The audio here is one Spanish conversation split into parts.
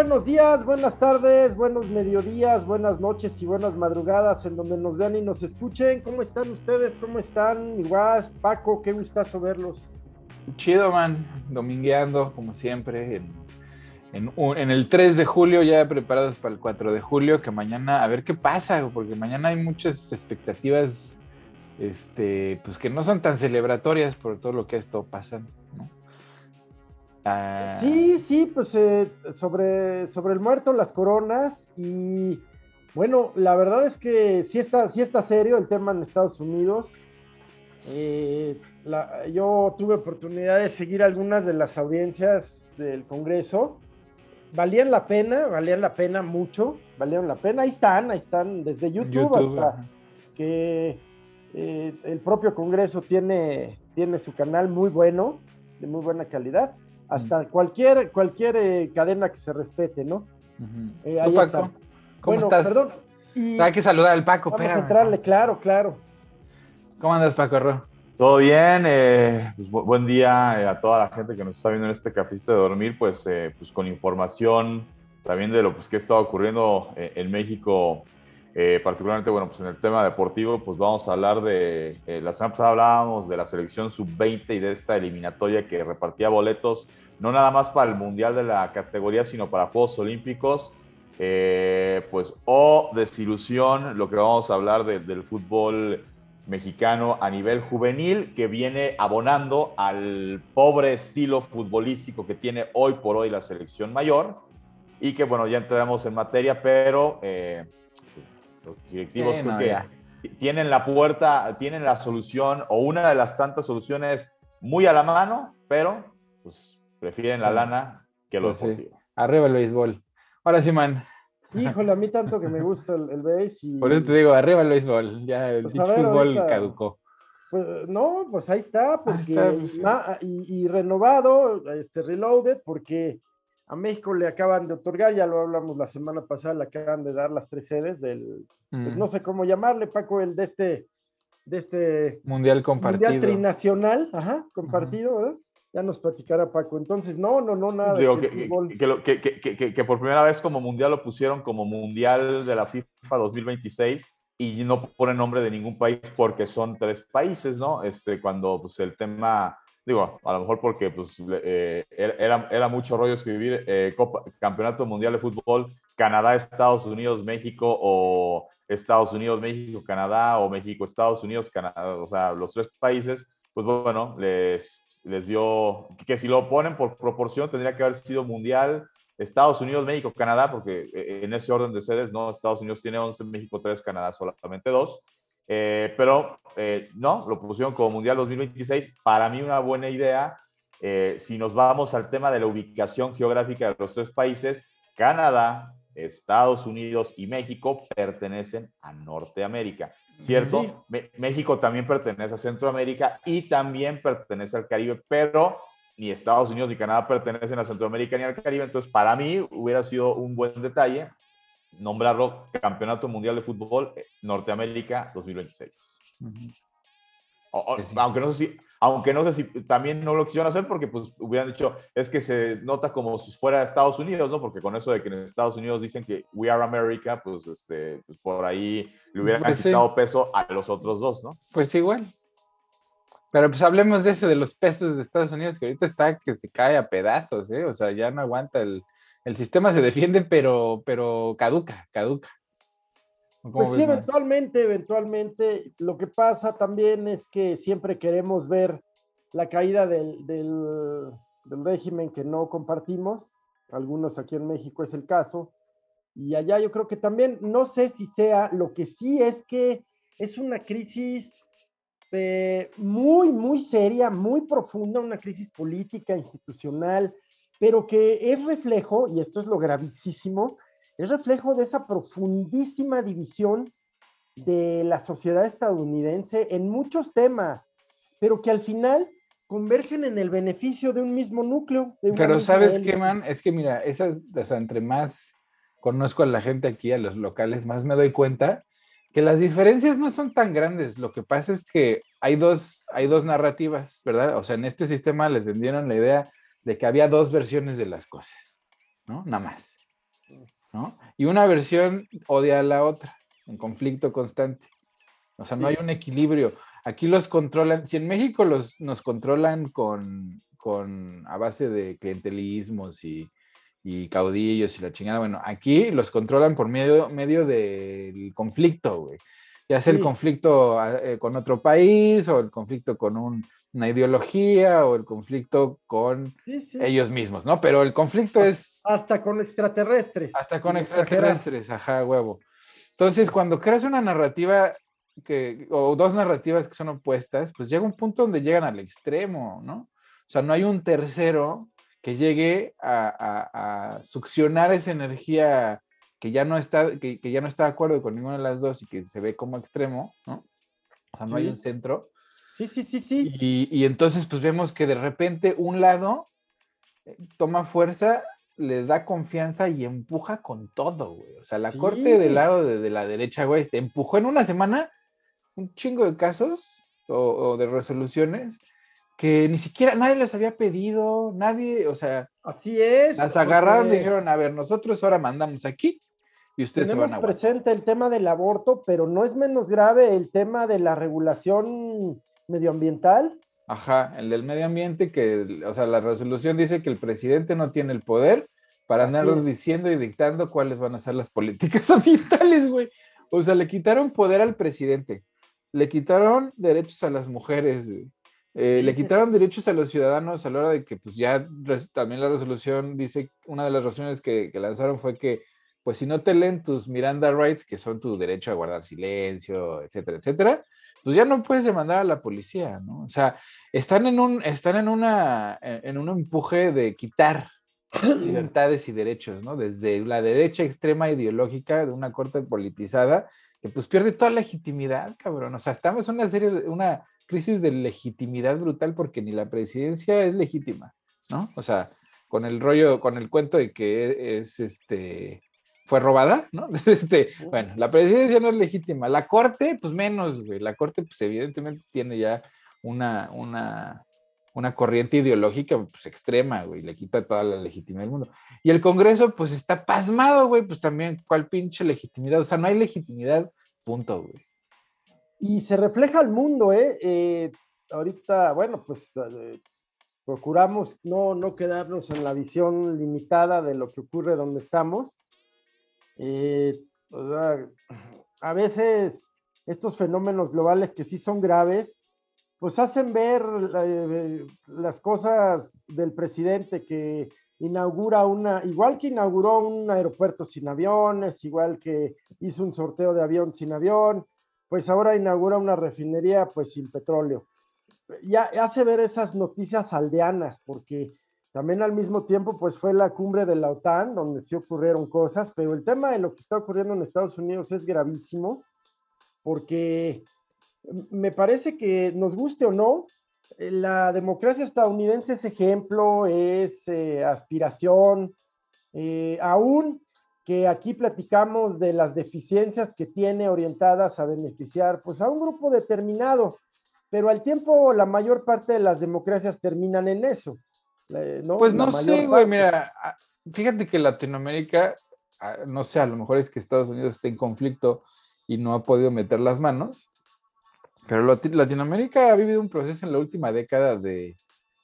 Buenos días, buenas tardes, buenos mediodías, buenas noches y buenas madrugadas en donde nos vean y nos escuchen. ¿Cómo están ustedes? ¿Cómo están? Igual, Paco, qué gustazo verlos. Chido, man, domingueando como siempre en, el 3 de julio, ya preparados para el 4 de julio, que mañana, a ver qué pasa, porque mañana hay muchas expectativas, este, pues que no son tan celebratorias por todo lo que esto pasa, ¿no? Ah. Sí, sí, pues eh, sobre, sobre el muerto, las coronas y bueno, la verdad es que sí está, sí está serio el tema en Estados Unidos. Eh, yo tuve oportunidad de seguir algunas de las audiencias del Congreso. Valían la pena, valían la pena mucho, valieron la pena. Ahí están, ahí están, desde YouTube, hasta que eh, el propio Congreso tiene, tiene su canal muy bueno, de muy buena calidad hasta cualquier, cualquier eh, cadena que se respete, ¿no? Eh, Paco? ¿Cómo estás? Perdón. Hay que saludar al Paco, Vamos a entrarle, claro, claro. ¿Cómo andas, Paco Todo bien, eh, pues, buen día a toda la gente que nos está viendo en este cafito de dormir, pues, pues con información también de lo pues, que está ocurriendo en México eh, particularmente, bueno, pues en el tema deportivo, pues vamos a hablar de, eh, la semana pasada hablábamos de la selección sub-20 y de esta eliminatoria que repartía boletos, no nada más para el Mundial de la categoría, sino para Juegos Olímpicos. Eh, pues, o desilusión, lo que vamos a hablar del fútbol mexicano a nivel juvenil, que viene abonando al pobre estilo futbolístico que tiene hoy por hoy la selección mayor, y que, bueno, ya entraremos en materia, pero los directivos tienen la puerta, tienen la solución o una de las tantas soluciones muy a la mano, pero pues prefieren la lana que lo pues Arriba el béisbol. Ahora sí, man. Híjole, a mí tanto que me gusta el, el béis. Por eso te digo, arriba el béisbol. Ya el pues, fútbol caducó. Pues, no, pues ahí está, porque, y, y, renovado, este, reloaded, porque a México le acaban de otorgar, ya lo hablamos la semana pasada, le acaban de dar las tres sedes del, pues, mm. no sé cómo llamarle, Paco, el de este, de este mundial compartido. Mundial trinacional, ajá, compartido, ¿verdad? Ya nos platicará Paco. Entonces, no, no, no, nada. Digo, que, que, que, por primera vez como mundial lo pusieron como mundial de la FIFA 2026 y no pone nombre de ningún país porque son tres países, ¿no? Este, cuando pues el tema Digo, a lo mejor porque pues, eh, era, era, mucho rollo escribir eh, Campeonato Mundial de Fútbol, Canadá, Estados Unidos, México o Estados Unidos, México, Canadá o México, Estados Unidos, Canadá, o sea, los tres países, pues bueno, les, les dio, que si lo ponen por proporción tendría que haber sido Mundial, Estados Unidos, México, Canadá, porque eh, en ese orden de sedes, ¿no? Estados Unidos tiene 11, México 3, Canadá solamente 2. Eh, pero eh, no, lo pusieron como Mundial 2026. Para mí una buena idea. Eh, si nos vamos al tema de la ubicación geográfica de los tres países, Canadá, Estados Unidos y México pertenecen a Norteamérica, ¿cierto? México también pertenece a Centroamérica y también pertenece al Caribe, pero ni Estados Unidos ni Canadá pertenecen a Centroamérica ni al Caribe, entonces para mí hubiera sido un buen detalle nombrarlo Campeonato Mundial de Fútbol eh, Norteamérica 2026. aunque, no sé si, aunque no sé si también no lo quisieron hacer porque pues hubieran dicho, es que se nota como si fuera Estados Unidos, ¿no? Porque con eso de que en Estados Unidos dicen que we are America, pues, este, pues por ahí le hubieran pues quitado peso a los otros dos, ¿no? Pues igual. Pero pues hablemos de eso, de los pesos de Estados Unidos, que ahorita está que se cae a pedazos, ¿eh? O sea, ya no aguanta el, el sistema se defiende, pero, pero caduca, caduca. Pues sí, eventualmente, eventualmente. Lo que pasa también es que siempre queremos ver la caída del, del, régimen que no compartimos. Algunos aquí en México es el caso. Y allá yo creo que también, no sé si sea, lo que sí es que es una crisis eh, muy, muy seria, muy profunda, una crisis política, institucional, pero que es reflejo, y esto es lo gravísimo, es reflejo de esa profundísima división de la sociedad estadounidense en muchos temas, pero que al final convergen en el beneficio de un mismo núcleo. pero sabes qué, man, es que mira, esas, o sea, entre más conozco a la gente aquí, a los locales, más me doy cuenta que las diferencias no son tan grandes. Lo que pasa es que hay dos, hay dos narrativas, ¿verdad? O sea, en este sistema les vendieron la idea de que había dos versiones de las cosas. ¿no? Nada más, ¿no? Y una versión odia a la otra, en conflicto constante. O sea, no hay un equilibrio. Aquí los controlan, si en México los, nos controlan con, con a base de clientelismos y, y, caudillos y la chingada, bueno, aquí los controlan por medio, medio del conflicto, güey. Ya sea el conflicto ah, eh, con otro país o el conflicto con una ideología o el conflicto con ellos mismos, ¿no? Pero el conflicto es... Hasta con extraterrestres. Hasta con extraterrestres, ajá, huevo. Entonces, cuando creas una narrativa que, o dos narrativas que son opuestas, pues llega un punto donde llegan al extremo, ¿no? O sea, no hay un tercero que llegue a, succionar esa energía que ya no está, que, ya no está de acuerdo con ninguna de las dos y que se ve como extremo, ¿no? O sea, no hay un centro. Sí, sí, sí, sí. Y, entonces, pues vemos que de repente un lado eh, toma fuerza, le da confianza y empuja con todo, güey. O sea, la corte del lado de, de, la derecha, güey, te empujó en una semana un chingo de casos o, de resoluciones que ni siquiera nadie les había pedido, nadie, o sea, así es. Las agarraron y dijeron, a ver, nosotros ahora mandamos aquí y ustedes se van a presente el tema del aborto, pero no es menos grave el tema de la regulación medioambiental. Ajá, el del medio ambiente, que, o sea, la resolución dice que el presidente no tiene el poder para andar diciendo y dictando cuáles van a ser las políticas ambientales, güey. O sea, le quitaron poder al presidente le quitaron derechos a las mujeres, eh, le quitaron derechos a los ciudadanos a la hora de que, pues ya también la resolución dice, una de las resoluciones que, lanzaron fue que, pues si no te leen tus Miranda Rights, que son tu derecho a guardar silencio, etcétera, etcétera, pues ya no puedes demandar a la policía, ¿no? O sea, están en un, están en una, en un empuje de quitar libertades y derechos, ¿no? Desde la derecha extrema ideológica de una corte politizada que pues pierde toda legitimidad, cabrón. O sea, estamos en una serie de, una crisis de legitimidad brutal porque ni la presidencia es legítima, ¿no? O sea, con el rollo, con el cuento de que es este fue robada, ¿no? Este, bueno, la presidencia no es legítima. La corte, pues menos, güey. La corte, pues evidentemente tiene ya una, una, una corriente ideológica pues, extrema, güey, le quita toda la legitimidad del mundo. Y el Congreso, pues está pasmado, güey, pues también, ¿cuál pinche legitimidad? O sea, no hay legitimidad, punto, güey. Y se refleja al mundo, ¿eh? eh ahorita, bueno, pues eh, procuramos no, no quedarnos en la visión limitada de lo que ocurre donde estamos. Eh, a veces estos fenómenos globales que sí son graves, pues hacen ver eh, las cosas del presidente que inaugura una, igual que inauguró un aeropuerto sin aviones, igual que hizo un sorteo de avión sin avión, pues ahora inaugura una refinería pues sin petróleo. Ya hace ver esas noticias aldeanas, porque también al mismo tiempo pues fue la cumbre de la OTAN, donde sí ocurrieron cosas, pero el tema de lo que está ocurriendo en Estados Unidos es gravísimo, porque me parece que nos guste o no, eh, la democracia estadounidense es ejemplo, es eh, aspiración, eh, aún que aquí platicamos de las deficiencias que tiene orientadas a beneficiar pues a un grupo determinado, pero al tiempo la mayor parte de las democracias terminan en eso. ¿No? Pues no sé, güey, mira, ah, fíjate que Latinoamérica, ah, no sé, a lo mejor es que Estados Unidos está en conflicto y no ha podido meter las manos, pero Latinoamérica ha vivido un proceso en la última década de,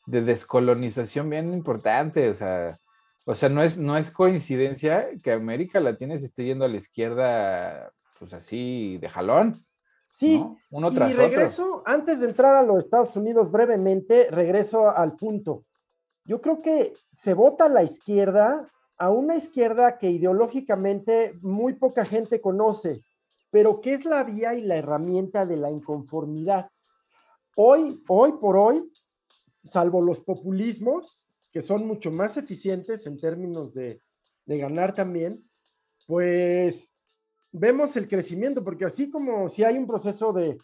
descolonización bien importante, o sea, o sea, no es, no es coincidencia que América Latina se esté yendo a la izquierda, pues así, de jalón. Sí, uno tras y regreso, antes de entrar a los Estados Unidos brevemente, regreso al punto. Yo creo que se vota a la izquierda, a una izquierda que ideológicamente muy poca gente conoce pero ¿qué es la vía y la herramienta de la inconformidad? Hoy, hoy por hoy, salvo los populismos, que son mucho más eficientes en términos de, ganar también, pues vemos el crecimiento, porque así como si hay un proceso de,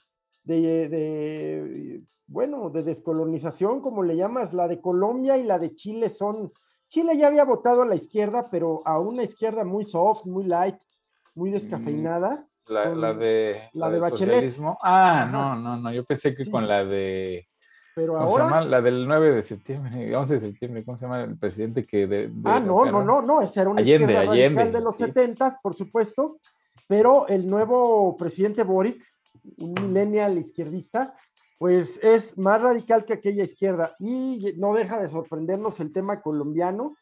de, bueno, de descolonización, como le llamas, la de Colombia y la de Chile son, Chile ya había votado a la izquierda, pero a una izquierda muy soft, muy light, muy mm. descafeinada. La, de, la, de, Socialismo. Ah, no, no, no. Yo pensé que con la de Pero ahora. Se llama? La del 9 de septiembre, 11 de septiembre, ¿cómo se llama el presidente que. De, ah, no, no, no, no, ese era un Allende, Allende. de los 70, por supuesto. Pero el nuevo presidente Boric, un millennial izquierdista, pues es más radical que aquella izquierda. Y no deja de sorprendernos el tema colombiano,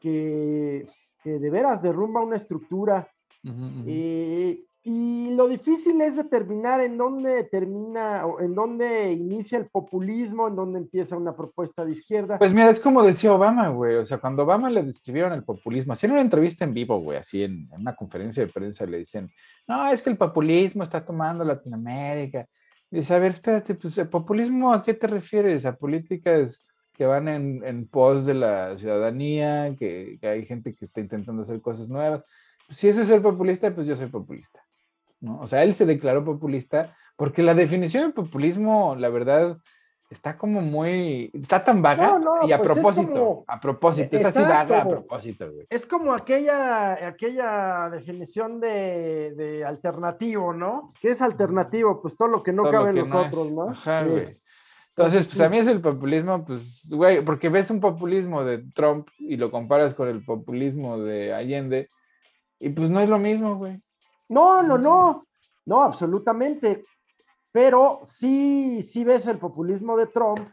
que, de veras derrumba una estructura. Eh, y lo difícil es determinar en dónde termina o en dónde inicia el populismo, en dónde empieza una propuesta de izquierda. Pues mira, es como decía Obama, güey. O sea, cuando Obama le describieron el populismo, hacían una entrevista en vivo, güey, así en, una conferencia de prensa, le dicen, no, es que el populismo está tomando Latinoamérica. dice, a ver, espérate, pues el populismo, ¿a qué te refieres? ¿A políticas que van en, pos de la ciudadanía, que, que hay gente que está intentando hacer cosas nuevas? si eso es ser populista, pues yo soy populista. ¿No? O sea, él se declaró populista porque la definición de populismo, la verdad, está como muy, está tan vaga y a pues propósito, a propósito, es así vaga a propósito, güey. Es como aquella, aquella definición de, alternativo, ¿no? ¿Qué es alternativo? Pues todo lo que no cabe en nosotros, ¿no? Ajá, güey. Entonces, pues a mí es el populismo, pues, güey, porque ves un populismo de Trump y lo comparas con el populismo de Allende, y pues no es lo mismo, güey. No, no, no, no, absolutamente. Pero sí, sí ves el populismo de Trump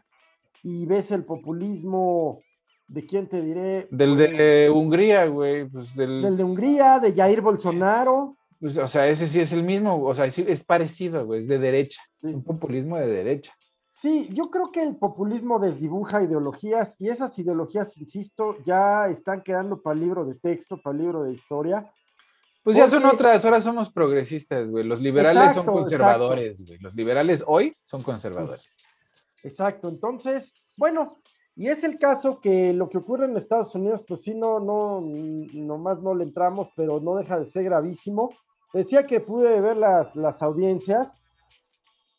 y ves el populismo de quién te diré. Del de Hungría, güey. Pues del... de Hungría, de Jair Bolsonaro. Pues, o sea, ese sí es el mismo, o sea, es parecido, güey, es de derecha, es un populismo de derecha. Sí, yo creo que el populismo desdibuja ideologías y esas ideologías, insisto, ya están quedando para el libro de texto, para el libro de historia. Pues ya son otras, ahora somos progresistas, güey. Los liberales son conservadores, güey. Los liberales hoy son conservadores. Exacto, entonces, bueno, y es el caso que lo que ocurre en Estados Unidos, pues sí, no, no, nomás no le entramos, pero no deja de ser gravísimo. Decía que pude ver las, las audiencias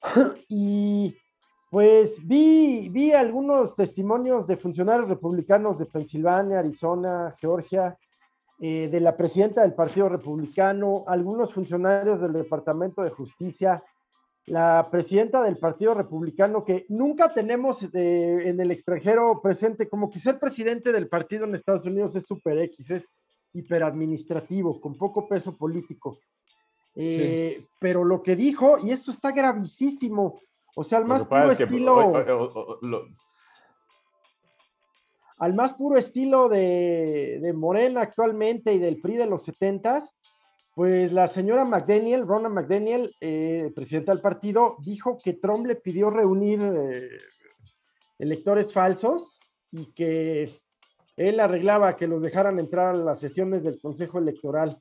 y pues vi, vi algunos testimonios de funcionarios republicanos de Pensilvania, Arizona, Georgia, eh, de la presidenta del Partido Republicano, algunos funcionarios del Departamento de Justicia, la presidenta del Partido Republicano, que nunca tenemos en el extranjero presente, como que ser presidente del partido en Estados Unidos es super X, es hiperadministrativo, con poco peso político. Eh, pero lo que dijo, y esto está gravísimo, o sea, al más puro estilo al más puro estilo de, Morena actualmente y del PRI de los 70 pues la señora McDaniel, Rona McDaniel, eh, presidenta del partido, dijo que Trump le pidió reunir eh, electores falsos y que él arreglaba que los dejaran entrar a las sesiones del Consejo Electoral.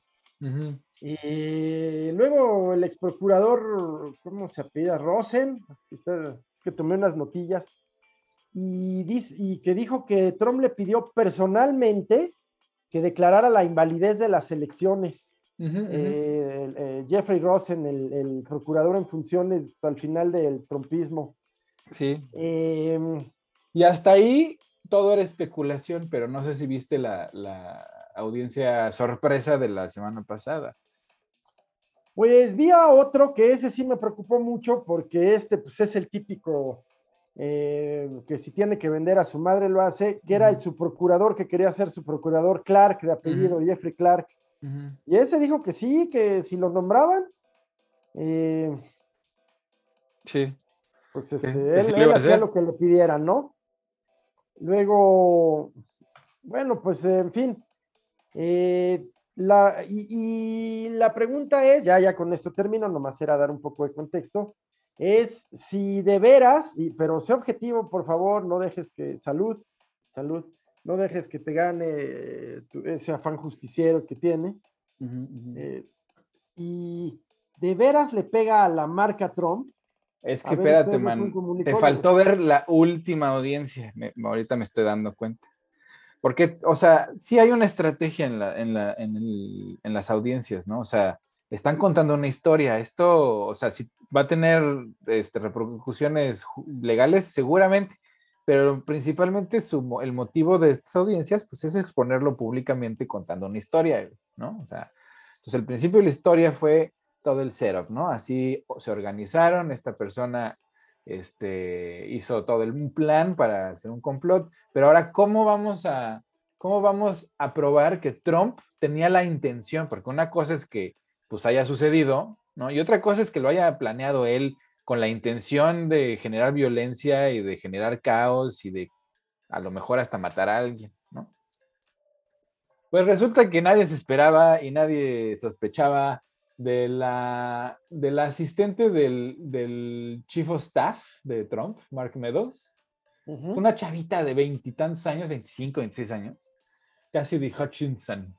Y luego el ex procurador, ¿cómo se apellida? Rosen, que tomé unas notillas, y, que dijo que Trump le pidió personalmente que declarara la invalidez de las elecciones. Eh, eh, Jeffrey Rosen, el, procurador en funciones al final del trumpismo. Sí. Em, y hasta ahí todo era especulación, pero no sé si viste la, audiencia sorpresa de la semana pasada. Pues vi a otro que ese sí me preocupó mucho porque este pues es el típico eh, que si tiene que vender a su madre lo hace, que era el su procurador que quería ser su procurador Clark, de apellido Jeffrey Clark. Y ese dijo que sí, que si lo nombraban, eh, sí. Pues este, él, hacía lo que le pidieran, ¿no? Luego, bueno, pues en fin. Eh, la, y, y, la pregunta es, ya, ya con esto termino, nomás era dar un poco de contexto es si de veras, y, pero sé objetivo, por favor, no dejes que, salud, salud, no dejes que te gane ese afán justiciero que tienes. Eh, y de veras le pega a la marca Trump. Es que espérate, man, te faltó ver la última audiencia, ahorita me estoy dando cuenta. Porque, o sea, sí hay una estrategia en, la, en, la, en, el, en las audiencias, ¿no? O sea, están contando una historia. Esto, o sea, si va a tener este, repercusiones legales seguramente, pero principalmente su, el motivo de estas audiencias pues es exponerlo públicamente contando una historia, ¿no? O sea, entonces el principio de la historia fue todo el setup, ¿no? Así se organizaron, esta persona este, hizo todo el plan para hacer un complot. Pero ahora, ¿cómo vamos a, cómo vamos a probar que Trump tenía la intención? Porque una cosa es que pues haya sucedido, ¿no? Y otra cosa es que lo haya planeado él con la intención de generar violencia y de generar caos y de a lo mejor hasta matar a alguien, ¿no? Pues resulta que nadie se esperaba y nadie sospechaba de la, del asistente del, del, chief of staff de Trump, Mark Meadows. Una chavita de veintitantos años, 25, 26 años, casi de Hutchinson.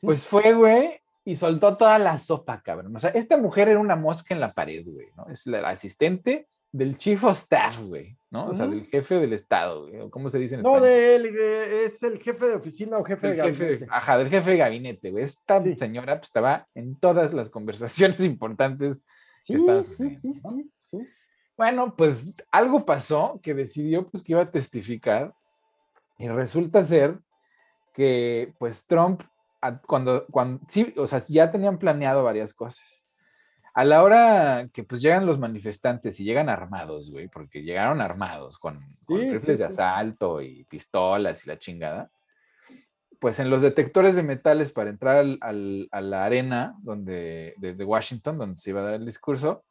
Pues fue, güey, y soltó toda la sopa, cabrón. O sea, esta mujer era una mosca en la pared, güey, ¿no? Es la asistente del chief of staff, güey, ¿no? O sea, del jefe del estado, güey, ¿cómo se dice en No, de él, es el jefe de oficina o jefe de gabinete. ajá, del jefe de gabinete, güey. Esta señora pues, estaba en todas las conversaciones importantes sí, que sí, sí, sí, Bueno, pues algo pasó que decidió pues que iba a testificar y resulta ser que pues Trump cuando, cuando sí, o sea, ya tenían planeado varias cosas. A la hora que pues llegan los manifestantes y llegan armados, güey, porque llegaron armados con, rifles de asalto y pistolas y la chingada, pues en los detectores de metales para entrar al, a la arena donde, de, Washington, donde se iba a dar el discurso,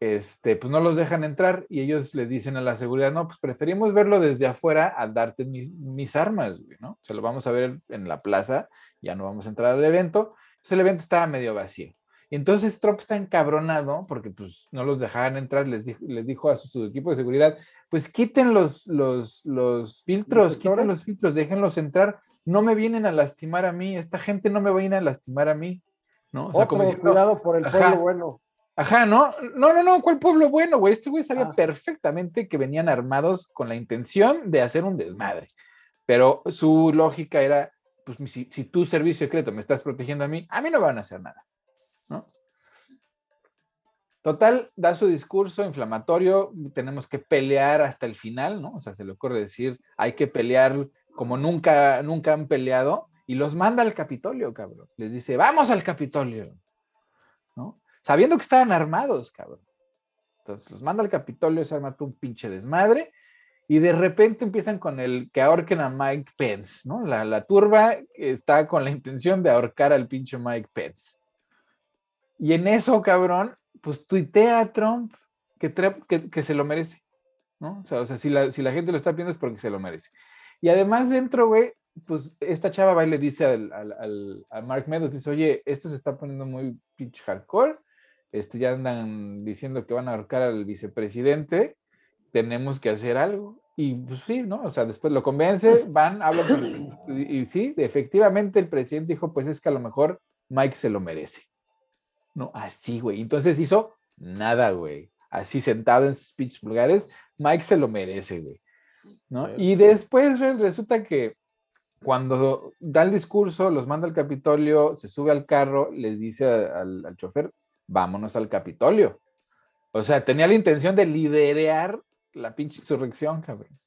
este, pues no los dejan entrar y ellos le dicen a la seguridad, no, pues preferimos verlo desde afuera al darte mis, mis armas, güey, ¿no? Se lo vamos a ver en la plaza, ya no vamos a entrar al evento. Entonces el evento estaba medio vacío. Entonces Trump está encabronado porque pues no los dejaban entrar, les dijo, les dijo a su, equipo de seguridad, pues quiten los, los, los filtros, quiten los filtros, déjenlos entrar, no me vienen a lastimar a mí, esta gente no me va a ir a lastimar a mí, ¿no? O sea, como cuidado por el pueblo bueno. Ajá, no, no, no, no, ¿cuál pueblo bueno, güey? Este güey sabía ah. perfectamente que venían armados con la intención de hacer un desmadre, pero su lógica era, pues si, si tu servicio secreto me estás protegiendo a mí, a mí no van a hacer nada. ¿no? Total, da su discurso inflamatorio, tenemos que pelear hasta el final, ¿no? O sea, se le ocurre decir, hay que pelear como nunca, nunca han peleado, y los manda al Capitolio, cabrón. Les dice, vamos al Capitolio, ¿no? Sabiendo que estaban armados, cabrón. Entonces los manda al Capitolio, se arma un pinche desmadre, y de repente empiezan con el que ahorquen a Mike Pence, ¿no? La, la turba está con la intención de ahorcar al pinche Mike Pence. Y en eso, cabrón, pues tuitea a Trump que, que, se lo merece, ¿no? O sea, si, la, si la gente lo está viendo es porque se lo merece. Y además dentro, güey, pues esta chava va y le dice al, al, a Mark Meadows, dice, oye, esto se está poniendo muy pitch hardcore, este, ya andan diciendo que van a ahorcar al vicepresidente, tenemos que hacer algo. Y pues sí, ¿no? O sea, después lo convence, van, hablan con y, y sí, efectivamente el presidente dijo, pues es que a lo mejor Mike se lo merece. No, así, güey. Entonces hizo nada, güey. Así sentado en sus pinches lugares. Mike se lo merece, güey. ¿no? Y después resulta que cuando da el discurso, los manda al Capitolio, se sube al carro, les dice al, al chofer, vámonos al Capitolio. O sea, tenía la intención de liderar la pinche insurrección, cabrón.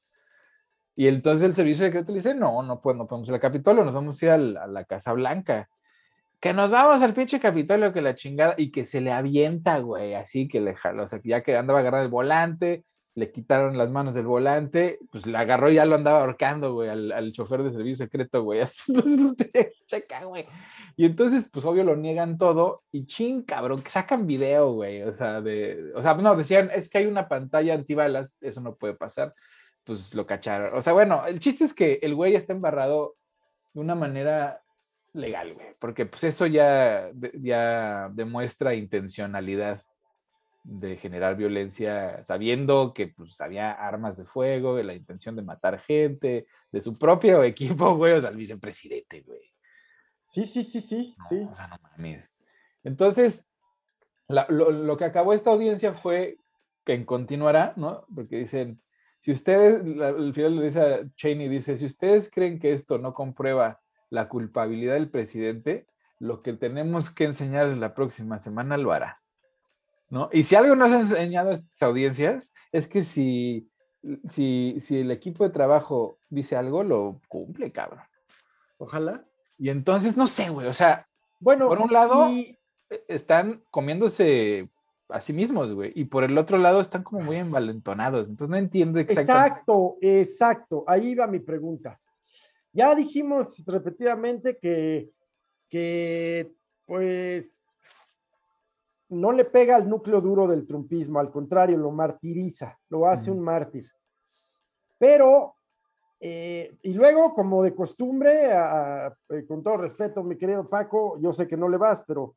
Y entonces el servicio secreto le dice, no, no, pues no podemos ir al Capitolio, nos vamos a ir a la Casa Blanca que nos vamos al pinche Capitolio que la chingada y que se le avienta, güey, así que le jaló, o sea, ya que andaba a agarrar el volante, le quitaron las manos del volante, pues le agarró y ya lo andaba ahorcando, güey, al, chofer de servicio secreto, güey, checa, güey. Y entonces, pues obvio lo niegan todo y ching, cabrón, que sacan video, güey, o sea, de, o sea, no, decían, es que hay una pantalla antibalas, eso no puede pasar, pues lo cacharon. O sea, bueno, el chiste es que el güey está embarrado de una manera legal, güey, porque pues eso ya, ya demuestra intencionalidad de generar violencia, sabiendo que pues había armas de fuego, la intención de matar gente, de su propio equipo, güey, o sea, el vicepresidente, güey. Sí, sí, sí, sí. sí. O sea, no mames. Entonces, lo, lo, que acabó esta audiencia fue que continuará, ¿no? Porque dicen, si ustedes, al final le dice a Cheney, dice, si ustedes creen que esto no comprueba la culpabilidad del presidente, lo que tenemos que enseñar la próxima semana lo hará. ¿No? Y si algo nos ha enseñado a estas audiencias, es que si, si, si el equipo de trabajo dice algo, lo cumple, cabrón. Ojalá. Y entonces, no sé, güey, o sea, bueno, por un lado, e, están comiéndose a sí mismos, güey. Y por el otro lado están como muy envalentonados. Entonces no entiendo exactamente. Exacto, exacto. Ahí va mi pregunta. Ya dijimos repetidamente que, que pues, no le pega al núcleo duro del trumpismo, al contrario, lo martiriza, lo hace un mártir. Pero, eh, y luego, como de costumbre, eh, con todo respeto, mi querido Paco, yo sé que no le vas, pero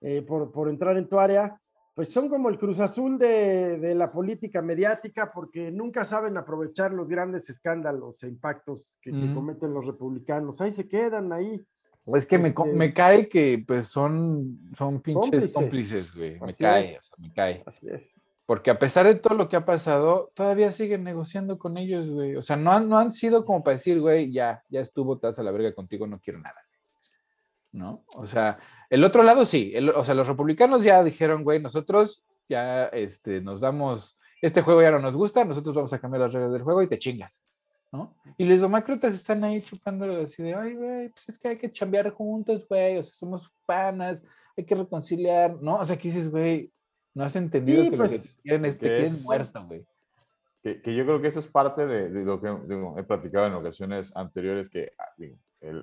eh, por, por entrar en tu área, pues son como el Cruz Azul de, la política mediática porque nunca saben aprovechar los grandes escándalos e impactos que, cometen los republicanos. Ahí se quedan, ahí. Es que me, este me, cae que pues son, son pinches cómplices, güey. Me cae, o sea, me cae. Así es. Porque a pesar de todo lo que ha pasado, todavía siguen negociando con ellos, güey. O sea, no han, no han sido como para decir, güey, ya, ya estuvo, te a la verga contigo, no quiero nada. ¿no? O sea, el otro lado sí, o sea, los republicanos ya dijeron, güey, nosotros ya este, nos damos, este juego ya no nos gusta, nosotros vamos a cambiar las reglas del juego y te chingas, ¿no? Y los demócratas están ahí chupando así de, ay, güey, pues es que hay que chambear juntos, güey, o sea, somos panas, hay que reconciliar, ¿no? O sea, que dices, güey, no has entendido que lo que pues, quieren es, te quieren muerto, güey. Que, que, yo creo que eso es parte de, de lo que he platicado en ocasiones anteriores, que ah, digo,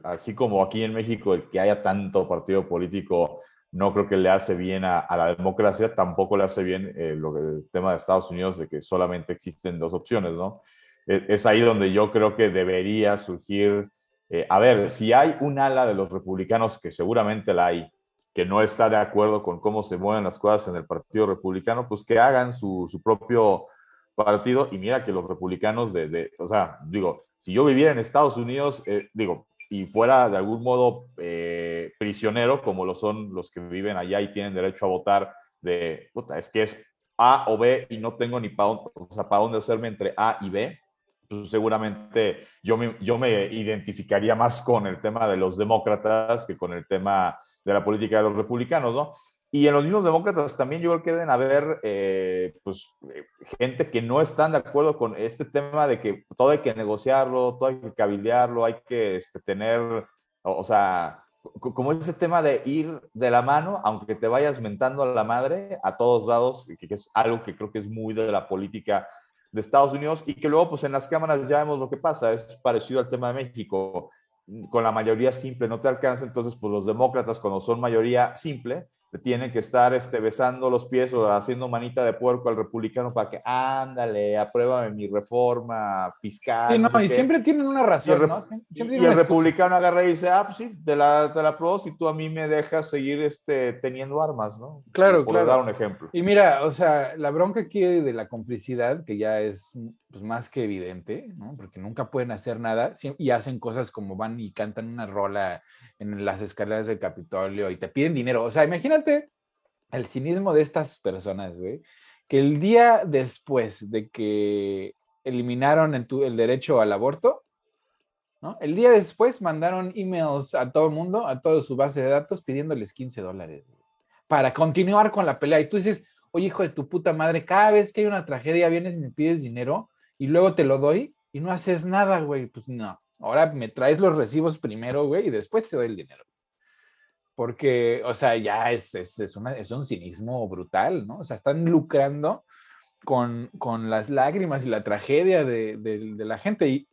así como aquí en México el que haya tanto partido político no creo que le hace bien a, la democracia, tampoco le hace bien eh, lo que, el tema de Estados Unidos de que solamente existen dos opciones, ¿no? Es, ahí donde yo creo que debería surgir, eh, a ver, si hay un ala de los republicanos, que seguramente la hay, que no está de acuerdo con cómo se mueven las cosas en el Partido Republicano, pues que hagan su, su propio partido. Y mira que los republicanos de, de, o sea, digo, si yo viviera en Estados Unidos, eh, digo, y fuera de algún modo eh, prisionero, como lo son los que viven allá y tienen derecho a votar, de, puta, es que es A o B y no tengo ni para o sea, para dónde hacerme entre A y B, seguramente yo me, yo me identificaría más con el tema de los demócratas que con el tema de la política de los republicanos, ¿no? Y en los mismos demócratas también yo creo que deben haber eh, pues, eh, gente que no están de acuerdo con este tema de que todo hay que negociarlo, todo hay que cabildearlo, hay que este, tener, o, sea, como ese tema de ir de la mano, aunque te vayas mentando a la madre a todos lados, que es algo que creo que es muy de la política de Estados Unidos y que luego pues en las cámaras ya vemos lo que pasa, es parecido al tema de México, con la mayoría simple no te alcanza, entonces pues los demócratas cuando son mayoría simple, tienen que estar este, besando los pies o haciendo manita de puerco al republicano para que, ándale, apruébame mi reforma fiscal. Sí, no, y siempre tienen una razón, y el, republicano agarra y dice, ah, pues sí, te la, te la apruebo si tú a mí me dejas seguir este, teniendo armas, ¿no? Claro, Por claro. dar un ejemplo. Y mira, o sea, la bronca aquí de la complicidad, que ya es pues, más que evidente, ¿no? Porque nunca pueden hacer nada y hacen cosas como van y cantan una rola en las escaleras del Capitolio y te piden dinero. O sea, imagínate el cinismo de estas personas, güey, que el día después de que eliminaron el, el derecho al aborto, ¿no? El día después mandaron emails a todo el mundo, a toda su base de datos, pidiéndoles 15 dólares para continuar con la pelea. Y tú dices, oye, hijo de tu puta madre, cada vez que hay una tragedia vienes y me pides dinero y luego te lo doy y no haces nada, güey. Pues no. Ahora me traes los recibos primero, güey, y después te doy el dinero. Porque, o sea, ya es, es, es, una, es un cinismo brutal, ¿no? O sea, están lucrando con, con las lágrimas y la tragedia de, de, la gente. Y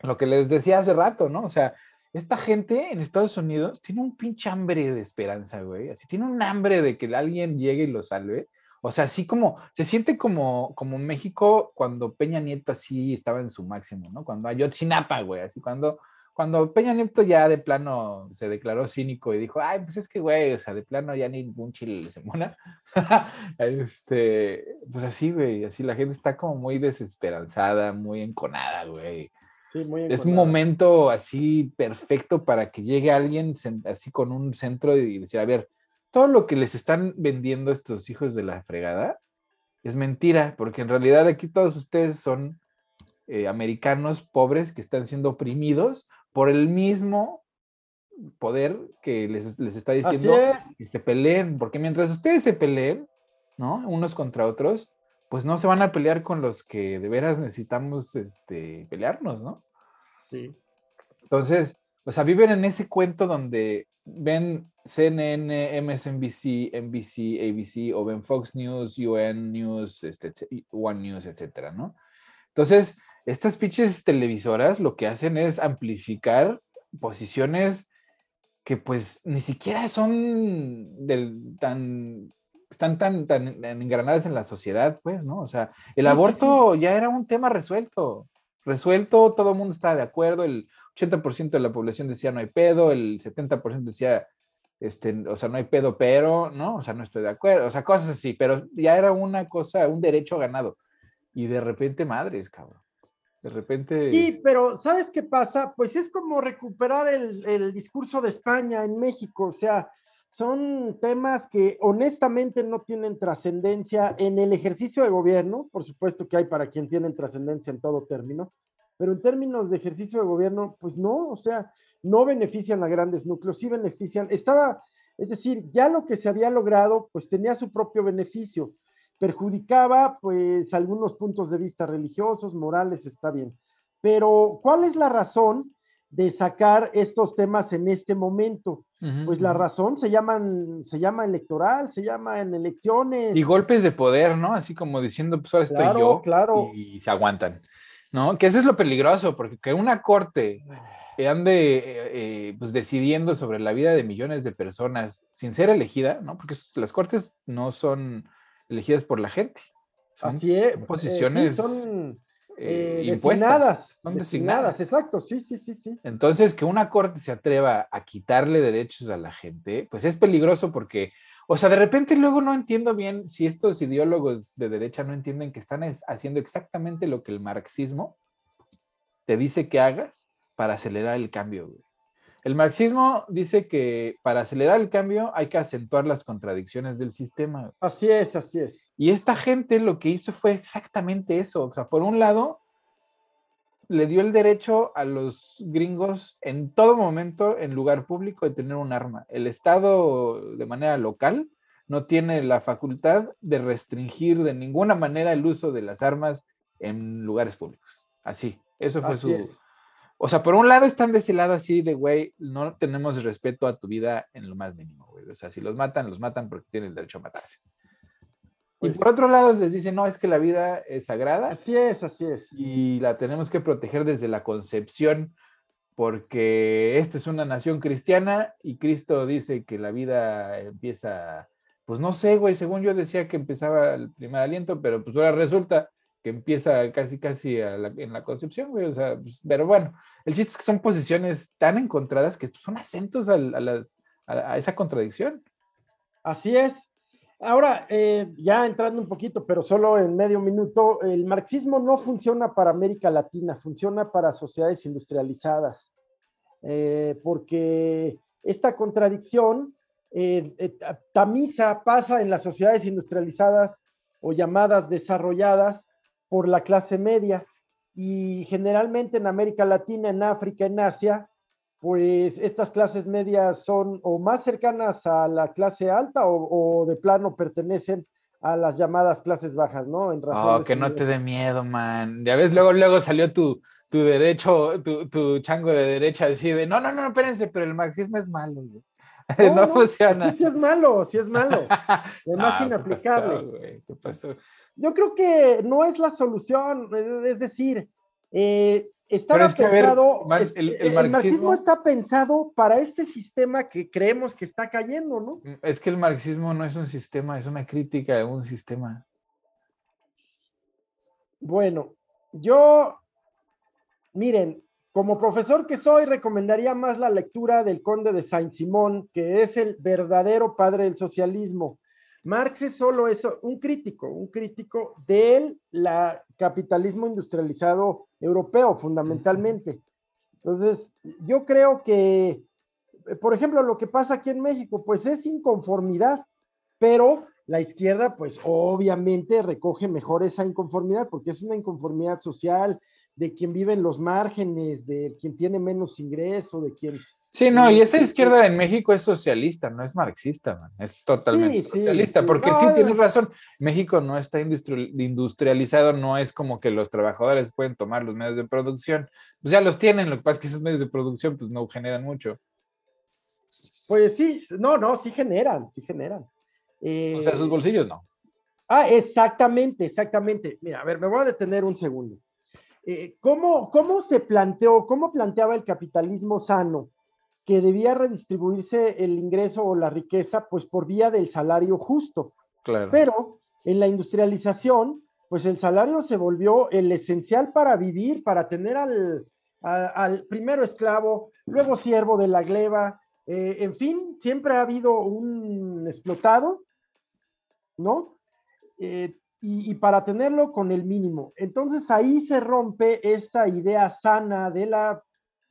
lo que les decía hace rato, ¿no? O sea, esta gente en Estados Unidos tiene un pinche hambre de esperanza, güey. Así tiene un hambre de que alguien llegue y lo salve. O sea, así como, se siente como, como México cuando Peña Nieto así estaba en su máximo, ¿no? Cuando Ayotzinapa, güey, así cuando, cuando Peña Nieto ya de plano se declaró cínico y dijo, ay, pues es que, güey, o sea, de plano ya ningún chile se mona. este, pues así, güey, así la gente está como muy desesperanzada, muy enconada, güey. Sí, muy enconada. Es un momento así perfecto para que llegue alguien así con un centro y decir, a ver, todo lo que les están vendiendo estos hijos de la fregada es mentira, porque en realidad aquí todos ustedes son eh, americanos pobres que están siendo oprimidos por el mismo poder que les, está diciendo que se peleen, porque mientras ustedes se peleen, ¿no? Unos contra otros, pues no se van a pelear con los que de veras necesitamos este, pelearnos, ¿no? Sí. Entonces, o sea, viven en ese cuento donde ven CNN, MSNBC, NBC, ABC, o ven Fox News, UN News, este, One News, etcétera, ¿no? Entonces, estas pinches televisoras lo que hacen es amplificar posiciones que pues ni siquiera son del, tan, están tan, tan engranadas en la sociedad, pues, ¿no? O sea, el aborto ya era un tema resuelto, resuelto, todo el mundo estaba de acuerdo, el 80% de la población decía no hay pedo, el 70% decía, este, o sea, no hay pedo, pero, ¿no? O sea, no estoy de acuerdo, o sea, cosas así, pero ya era una cosa, un derecho ganado. Y de repente, madres, cabrón. De repente. Sí, pero ¿sabes qué pasa? Pues es como recuperar el, el discurso de España en México, o sea, son temas que honestamente no tienen trascendencia en el ejercicio de gobierno, por supuesto que hay para quien tienen trascendencia en todo término, pero en términos de ejercicio de gobierno, pues no, o sea, no benefician a grandes núcleos, sí benefician, estaba, es decir, ya lo que se había logrado, pues tenía su propio beneficio, perjudicaba pues algunos puntos de vista religiosos, morales, está bien, pero ¿cuál es la razón de sacar estos temas en este momento? pues la razón se llaman, se llama electoral, se llama en elecciones. Y golpes de poder, ¿no? Así como diciendo, pues ahora estoy yo. Claro. Y se aguantan. ¿No? Que eso es lo peligroso, porque que una corte ande eh, eh, pues decidiendo sobre la vida de millones de personas sin ser elegida, ¿no? Porque las cortes no son elegidas por la gente. Son Así es. Eh, posiciones. son eh, impuestas. Son designadas. exacto, sí, sí, sí, sí. Entonces, que una corte se atreva a quitarle derechos a la gente, pues es peligroso porque, o sea, de repente luego no entiendo bien si estos ideólogos de derecha no entienden que están haciendo exactamente lo que el marxismo te dice que hagas para acelerar el cambio. El marxismo dice que para acelerar el cambio hay que acentuar las contradicciones del sistema. Así es, así es. Y esta gente lo que hizo fue exactamente eso. O sea, por un lado, le dio el derecho a los gringos en todo momento, en lugar público, de tener un arma. El Estado, de manera local, no tiene la facultad de restringir de ninguna manera el uso de las armas en lugares públicos. Así, eso fue su, o sea, por un lado están de ese lado así de, güey, no tenemos respeto a tu vida en lo más mínimo, güey. O sea, si los matan, los matan porque tienen el derecho a matarse. Y pues por otro lado les dicen, no, es que la vida es sagrada. Así es, así es. Y la tenemos que proteger desde la concepción, porque esta es una nación cristiana y Cristo dice que la vida empieza, pues no sé, güey, según yo decía que empezaba el primer aliento, pero pues ahora resulta que empieza casi, casi en la concepción, güey. O sea, pues, pero bueno, el chiste es que son posiciones tan encontradas que son acentos a, las, a, esa contradicción. Así es. Ahora, eh, ya entrando un poquito, pero solo en medio minuto, el marxismo no funciona para América Latina, funciona para sociedades industrializadas, eh, porque esta contradicción eh, tamiza, pasa en las sociedades industrializadas o llamadas desarrolladas por la clase media. Y generalmente en América Latina, en África, en Asia, pues estas clases medias son o más cercanas a la clase alta o, de plano pertenecen a las llamadas clases bajas, ¿no? En razón oh, que no te dé miedo, man. Ya ves, luego, luego salió tu, tu derecho, tu, tu, chango de derecha, así de, no, no, no, espérense, pero el marxismo es malo, No, funciona. Sí, es malo, sí es malo. Es más ah, inaplicable. ¿Qué pasó? yo creo que no es la solución, es decir, eh, está pensado, el, marxismo, está pensado para este sistema que creemos que está cayendo, ¿no? Mm, es que el marxismo no es un sistema, es una crítica de un sistema. Bueno, yo, miren, como profesor que soy, recomendaría más la lectura del conde de Saint-Simón, que es el verdadero padre del socialismo. Marx es solo eso, un crítico, un crítico del capitalismo industrializado europeo, fundamentalmente. Entonces, yo creo que, por ejemplo, lo que pasa aquí en México, pues es inconformidad, pero la izquierda, pues obviamente recoge mejor esa inconformidad, porque es una inconformidad social de quien vive en los márgenes, de quien tiene menos ingreso, de quien Sí, no, y esa izquierda en México es socialista, no es marxista, es totalmente socialista, porque sí, tienes razón, México no está industrializado, no es como que los trabajadores pueden tomar los medios de producción, pues ya los tienen, lo que pasa es que esos medios de producción pues no generan mucho. Pues sí, no, no, sí generan, sí generan. o sea, sus bolsillos no. Ah, exactamente, exactamente. Mira, a ver, me voy a detener un segundo. Eh, ¿cómo, ¿Cómo se planteó, cómo planteaba el capitalismo sano que debía redistribuirse el ingreso o la riqueza, pues por vía del salario justo? Claro. Pero en la industrialización, pues el salario se volvió el esencial para vivir, para tener al, al, primero esclavo, luego siervo de la gleba, eh, en fin, siempre ha habido un explotado, ¿no? Eh, y, para tenerlo con el mínimo. Entonces ahí se rompe esta idea sana de la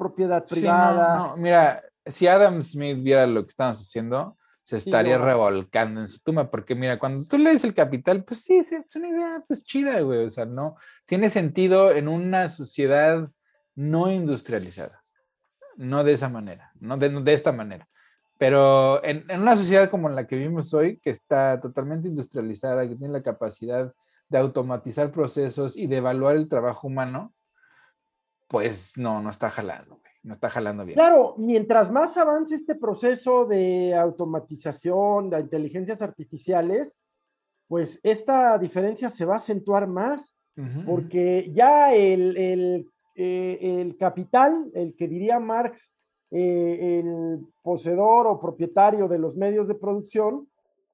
propiedad privada. Mira, si Adam Smith viera lo que estamos haciendo, se estaría revolcando en su tumba, porque mira, cuando tú lees el capital, pues sí, es una idea pues chida, güey, o sea, no, tiene sentido en una sociedad no industrializada, no de esa manera, no de, de esta manera. Pero en, una sociedad como la que vivimos hoy, que está totalmente industrializada, que tiene la capacidad de automatizar procesos y de evaluar el trabajo humano, pues no, no está jalando, no está jalando bien. Claro, mientras más avance este proceso de automatización, de inteligencias artificiales, pues esta diferencia se va a acentuar más, porque ya el, el, eh, el capital, el que diría Marx, eh, el poseedor o propietario de los medios de producción,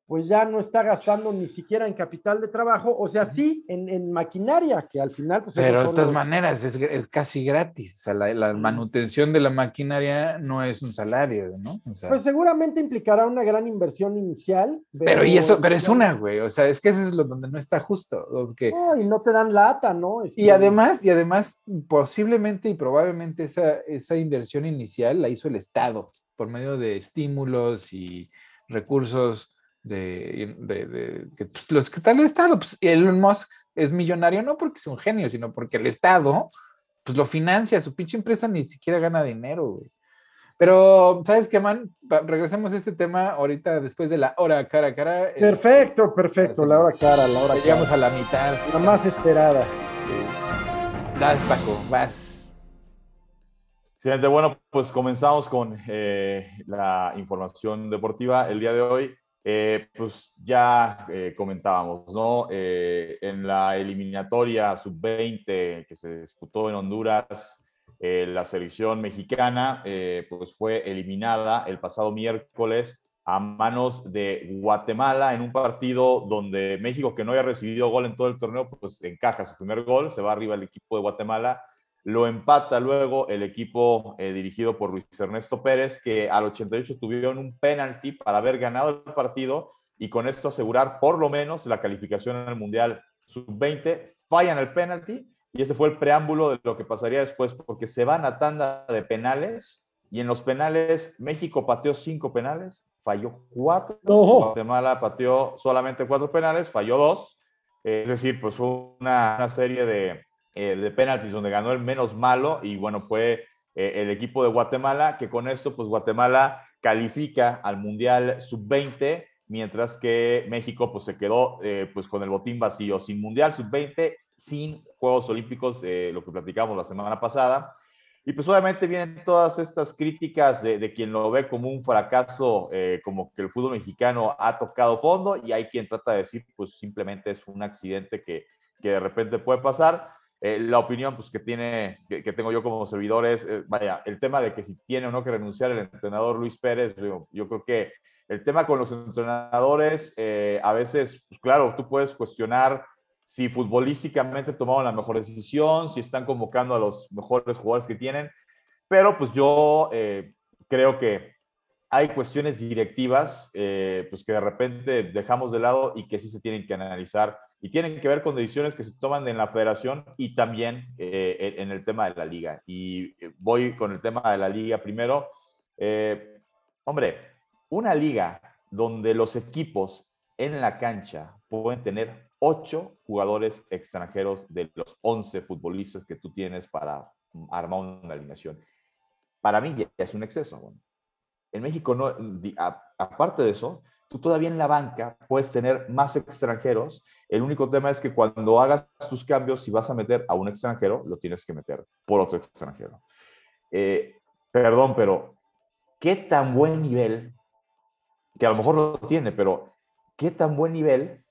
pues ya no está gastando ni siquiera en capital de trabajo, o sea, sí, en, maquinaria, que al final... Pues, Pero de todas maneras es, casi gratis, o sea, la, manutención de la maquinaria no es un salario, ¿no? pues seguramente implicará una gran inversión inicial. Pero, y eso, pero es una, güey, o sea, es que eso es lo donde no está justo. Que... No, y no te dan lata, ¿no? Y este, además, y además, posiblemente y probablemente esa, esa inversión inicial la hizo el Estado por medio de estímulos y recursos de, de, que pues, los que tal el Estado, pues Elon Musk es millonario no porque es un genio, sino porque el Estado pues lo financia, su pinche empresa ni siquiera gana dinero, Pero, ¿sabes qué, man? Regresemos a este tema ahorita después de la hora cara a cara. Perfecto, perfecto, la hora cara, la hora Llegamos a la mitad. La más esperada. Vas, Paco, vas. Excelente, bueno, pues comenzamos con eh, la información deportiva el día de hoy. Eh, pues ya eh, comentábamos, ¿no? Eh, en la eliminatoria sub-20 que se disputó en Honduras, la selección mexicana pues fue eliminada el pasado miércoles a manos de Guatemala en un partido donde México, que no había recibido gol en todo el torneo, pues encaja su primer gol, se va arriba el equipo de Guatemala lo empata luego el equipo eh, dirigido por Luis Ernesto Pérez, que al 88 tuvieron un penalti para haber ganado el partido y con esto asegurar por lo menos la calificación en el Mundial Sub-20. Fallan el penalti y ese fue el preámbulo de lo que pasaría después, porque se van a tanda de penales y en los penales México pateó cinco penales, falló cuatro. Guatemala pateó solamente cuatro penales, falló dos. es decir, pues una serie de, eh, de penaltis donde ganó el menos malo y bueno, fue eh, el equipo de Guatemala, que con esto pues Guatemala califica al Mundial Sub-20, mientras que México pues se quedó eh, pues con el botín vacío, sin Mundial Sub-20, sin Juegos Olímpicos, lo que platicamos la semana pasada. Y pues obviamente vienen todas estas críticas de, de quien lo ve como un fracaso, como que el fútbol mexicano ha tocado fondo y hay quien trata de decir pues simplemente es un accidente que, que de repente puede pasar. Eh, la opinión pues, que, tiene, que, tengo yo como servidor es, eh, vaya, el tema de que si tiene o no que renunciar el entrenador Luis Pérez, yo, creo que el tema con los entrenadores, eh, a veces, pues, claro, tú puedes cuestionar si futbolísticamente tomaron la mejor decisión, si están convocando a los mejores jugadores que tienen, pero pues yo creo que hay cuestiones directivas pues que de repente dejamos de lado y que sí se tienen que analizar y tienen que ver con decisiones que se toman en la federación y también eh, en el tema de la liga. Y eh, voy con el tema de la liga primero. Eh, hombre, una liga donde los equipos en la cancha pueden tener ocho jugadores extranjeros de los 11 futbolistas que tú tienes para armar una alineación. Para mí ya es un exceso. En México, no, aparte de eso, tú todavía en la banca puedes tener más extranjeros. El único tema es que cuando hagas tus cambios, si vas a meter a un extranjero, lo tienes que meter por otro extranjero. Eh, perdón, pero qué tan buen nivel, que a lo mejor lo tiene, pero qué tan buen nivel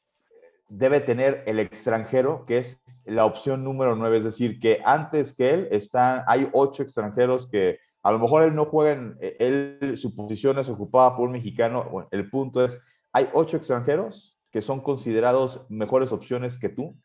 debe tener el extranjero, que es la opción número nueve, es decir, que antes que él están, hay ocho extranjeros que a lo mejor él no juega en, él, su posición es ocupada por un mexicano, el punto es, hay ocho extranjeros que son considerados mejores opciones que tú.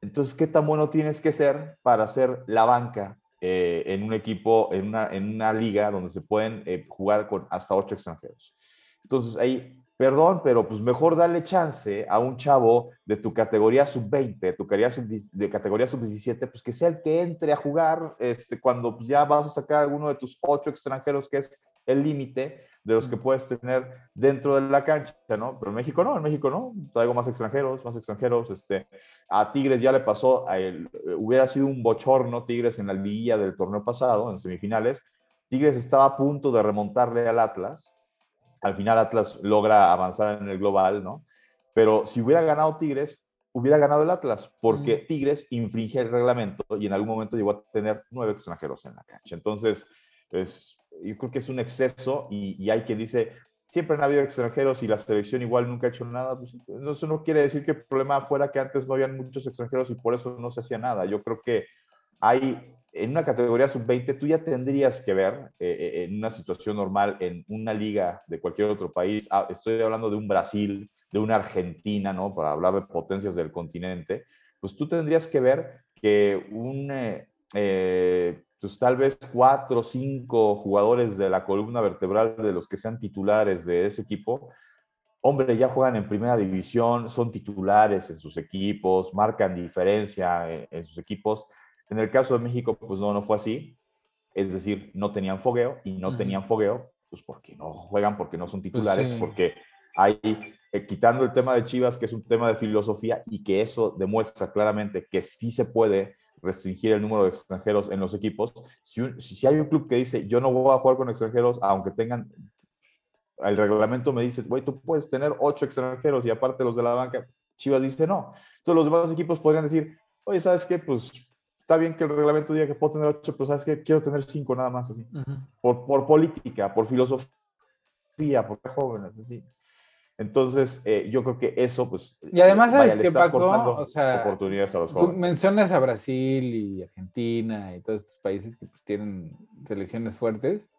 Entonces, ¿qué tan bueno tienes que ser para ser la banca eh, en un equipo, en una, en una liga donde se pueden eh, jugar con hasta ocho extranjeros? Entonces, ahí perdón, pero pues mejor darle chance a un chavo de tu categoría sub-20, tu categoría sub de categoría sub-17, pues que sea el que entre a jugar este, cuando ya vas a sacar alguno de tus ocho extranjeros, que es el límite de los que puedes tener dentro de la cancha, ¿no? Pero en México no, en México no, traigo más extranjeros, más extranjeros, este, a Tigres ya le pasó, a él, hubiera sido un bochorno Tigres en la liguilla del torneo pasado, en semifinales, Tigres estaba a punto de remontarle al Atlas, al final Atlas logra avanzar en el global, ¿no? Pero si hubiera ganado Tigres, hubiera ganado el Atlas, porque Tigres infringe el reglamento y en algún momento llegó a tener nueve extranjeros en la cancha. Entonces, pues, yo creo que es un exceso y, hay quien dice, siempre han habido extranjeros y la selección igual nunca ha hecho nada. Pues, eso no quiere decir que el problema fuera que antes no habían muchos extranjeros y por eso no se hacía nada. Yo creo que hay en una categoría sub-20 tú ya tendrías que ver eh, eh, en una situación normal, en una liga de cualquier otro país, ah, estoy hablando de un Brasil, de una Argentina, ¿no? Para hablar de potencias del continente, pues tú tendrías que ver que un, eh, pues tal vez cuatro o cinco jugadores de la columna vertebral de los que sean titulares de ese equipo, hombre, ya juegan en primera división, son titulares en sus equipos, marcan diferencia en sus equipos en el caso de México, pues no, no fue así. Es decir, no tenían fogueo y no tenían fogueo, pues porque no juegan, porque no son pues titulares, porque hay, eh, quitando el tema de Chivas, que es un tema de filosofía y que eso demuestra claramente que sí se puede restringir el número de extranjeros en los equipos. Si, si hay un club que dice, yo no voy a jugar con extranjeros, aunque tengan, el reglamento me dice, güey, tú puedes tener ocho extranjeros y aparte los de la banca, Chivas dice no. Entonces los demás equipos podrían decir, oye, ¿sabes qué? Pues está bien que el reglamento diga que puedo tener ocho, pero sabes que quiero tener cinco nada más, así. por, por, política, por filosofía, por jóvenes, así. Entonces, eh, yo creo que eso, pues. Y además, ¿sabes que Paco? O sea, oportunidades a los jóvenes. mencionas a Brasil y Argentina y todos estos países que pues, tienen selecciones fuertes.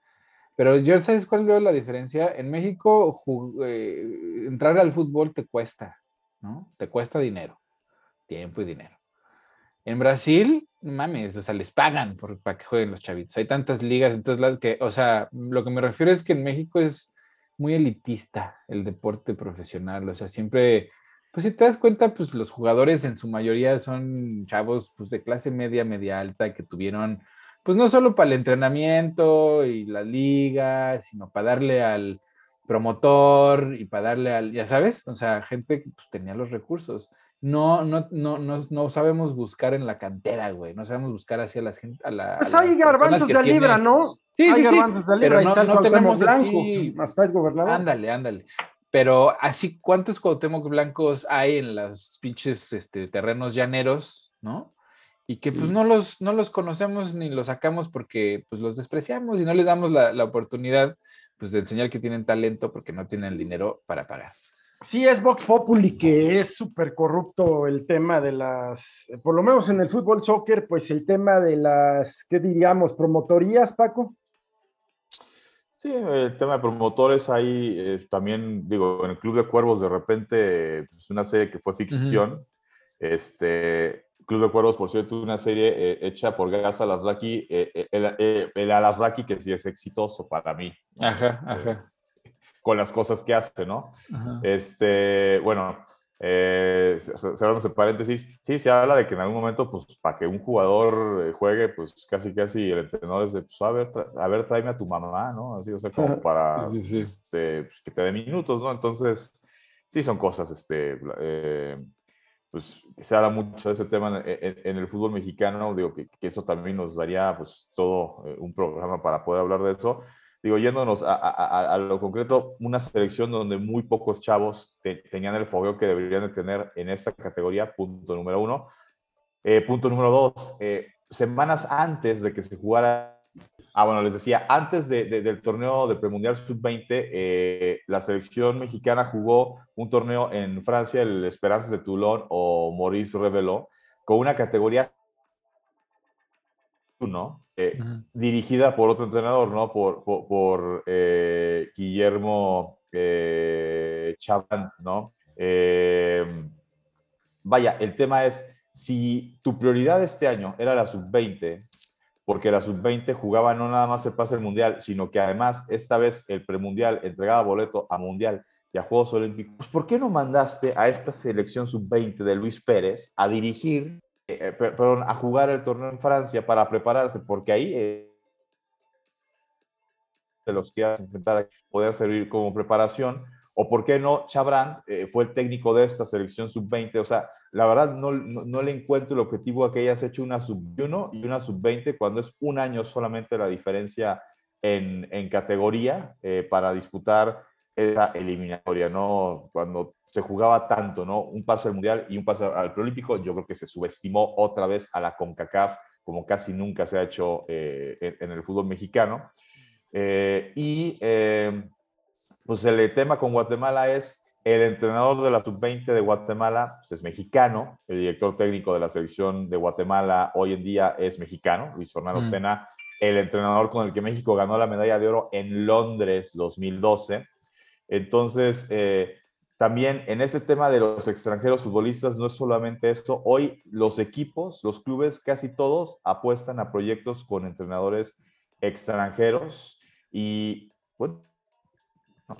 Pero yo, ¿sabes cuál veo la diferencia? En México, eh, entrar al fútbol te cuesta, ¿no? Te cuesta dinero, tiempo y dinero. En Brasil, mames, o sea, les pagan por, para que jueguen los chavitos. Hay tantas ligas en todos lados que, o sea, lo que me refiero es que en México es muy elitista el deporte profesional. O sea, siempre, pues si te das cuenta, pues los jugadores en su mayoría son chavos pues de clase media, media alta, que tuvieron, pues no solo para el entrenamiento y la liga, sino para darle al promotor y para darle al, ya sabes, o sea, gente que pues, tenía los recursos no, no, no, no, no sabemos buscar en la cantera, güey. No sabemos buscar hacia la gente. A la, pues hay garbanzos de libra, ¿no? Sí, sí, sí. Pero no, no tenemos blanco, así. Gobernador. Ándale, ándale. Pero así, ¿cuántos Cuauhtémoc blancos hay en los pinches este, terrenos llaneros, no? Y que pues no los, no los conocemos ni los sacamos porque pues los despreciamos y no les damos la, la oportunidad pues de enseñar que tienen talento porque no tienen el dinero para pagar. Sí, es Vox Populi que es súper corrupto el tema de las, por lo menos en el fútbol soccer, pues el tema de las, ¿qué diríamos? ¿Promotorías, Paco? Sí, el tema de promotores, ahí eh, también, digo, en el Club de Cuervos de repente, es pues, una serie que fue ficción. Este, Club de Cuervos, por cierto, una serie eh, hecha por Gas Alasraki, eh, el, el Alasraki que sí es exitoso para mí. Ajá, ajá con las cosas que hace, ¿no? Este, bueno, eh, cerrando ese paréntesis, sí, se habla de que en algún momento, pues, para que un jugador eh, juegue, pues, casi, casi el entrenador es de, pues, a ver, a ver, tráeme a tu mamá, ¿no? Así, o sea, como para Este, pues, que te dé minutos, ¿no? Entonces, sí, son cosas, este, eh, pues, se habla mucho de ese tema en, el fútbol mexicano, digo que, que, eso también nos daría, pues, todo un programa para poder hablar de eso, digo, yéndonos a, lo concreto, una selección donde muy pocos chavos tenían el fogueo que deberían de tener en esta categoría, punto número uno. Eh, punto número dos, eh, semanas antes de que se jugara Ah, bueno, les decía, antes del torneo de premundial sub-20, eh, la selección mexicana jugó un torneo en Francia, el Esperanzas de Toulon o Maurice Reveló, con una categoría ¿no? Eh, dirigida por otro entrenador, ¿no? Por, por, eh, Guillermo eh, ¿no? vaya, el tema es, si tu prioridad este año era la sub-20, porque la sub-20 jugaba no nada más el pase del mundial, sino que además esta vez el premundial entregaba boleto a mundial y a Juegos Olímpicos, pues ¿por qué no mandaste a esta selección sub-20 de Luis Pérez a dirigir eh, perdón, a jugar el torneo en Francia para prepararse, porque ahí eh, de los que enfrentar poder servir como preparación, o por qué no, Chabrán eh, fue el técnico de esta selección sub-20, o sea, la verdad no, no, le encuentro el objetivo a que hayas hecho una sub-1 y una sub-20 cuando es un año solamente la diferencia en, en categoría para disputar esa eliminatoria, ¿no? Cuando se jugaba tanto, ¿no? Un paso al Mundial y un paso al Preolímpico, yo creo que se subestimó otra vez a la CONCACAF, como casi nunca se ha hecho eh, en, el fútbol mexicano. Eh, y eh, pues el tema con Guatemala es el entrenador de la sub-20 de Guatemala pues es mexicano, el director técnico de la selección de Guatemala hoy en día es mexicano, Luis Fernando mm. Tena, el entrenador con el que México ganó la medalla de oro en Londres 2012. Entonces, también en ese tema de los extranjeros futbolistas no es solamente esto. Hoy los equipos, los clubes, casi todos apuestan a proyectos con entrenadores extranjeros y bueno,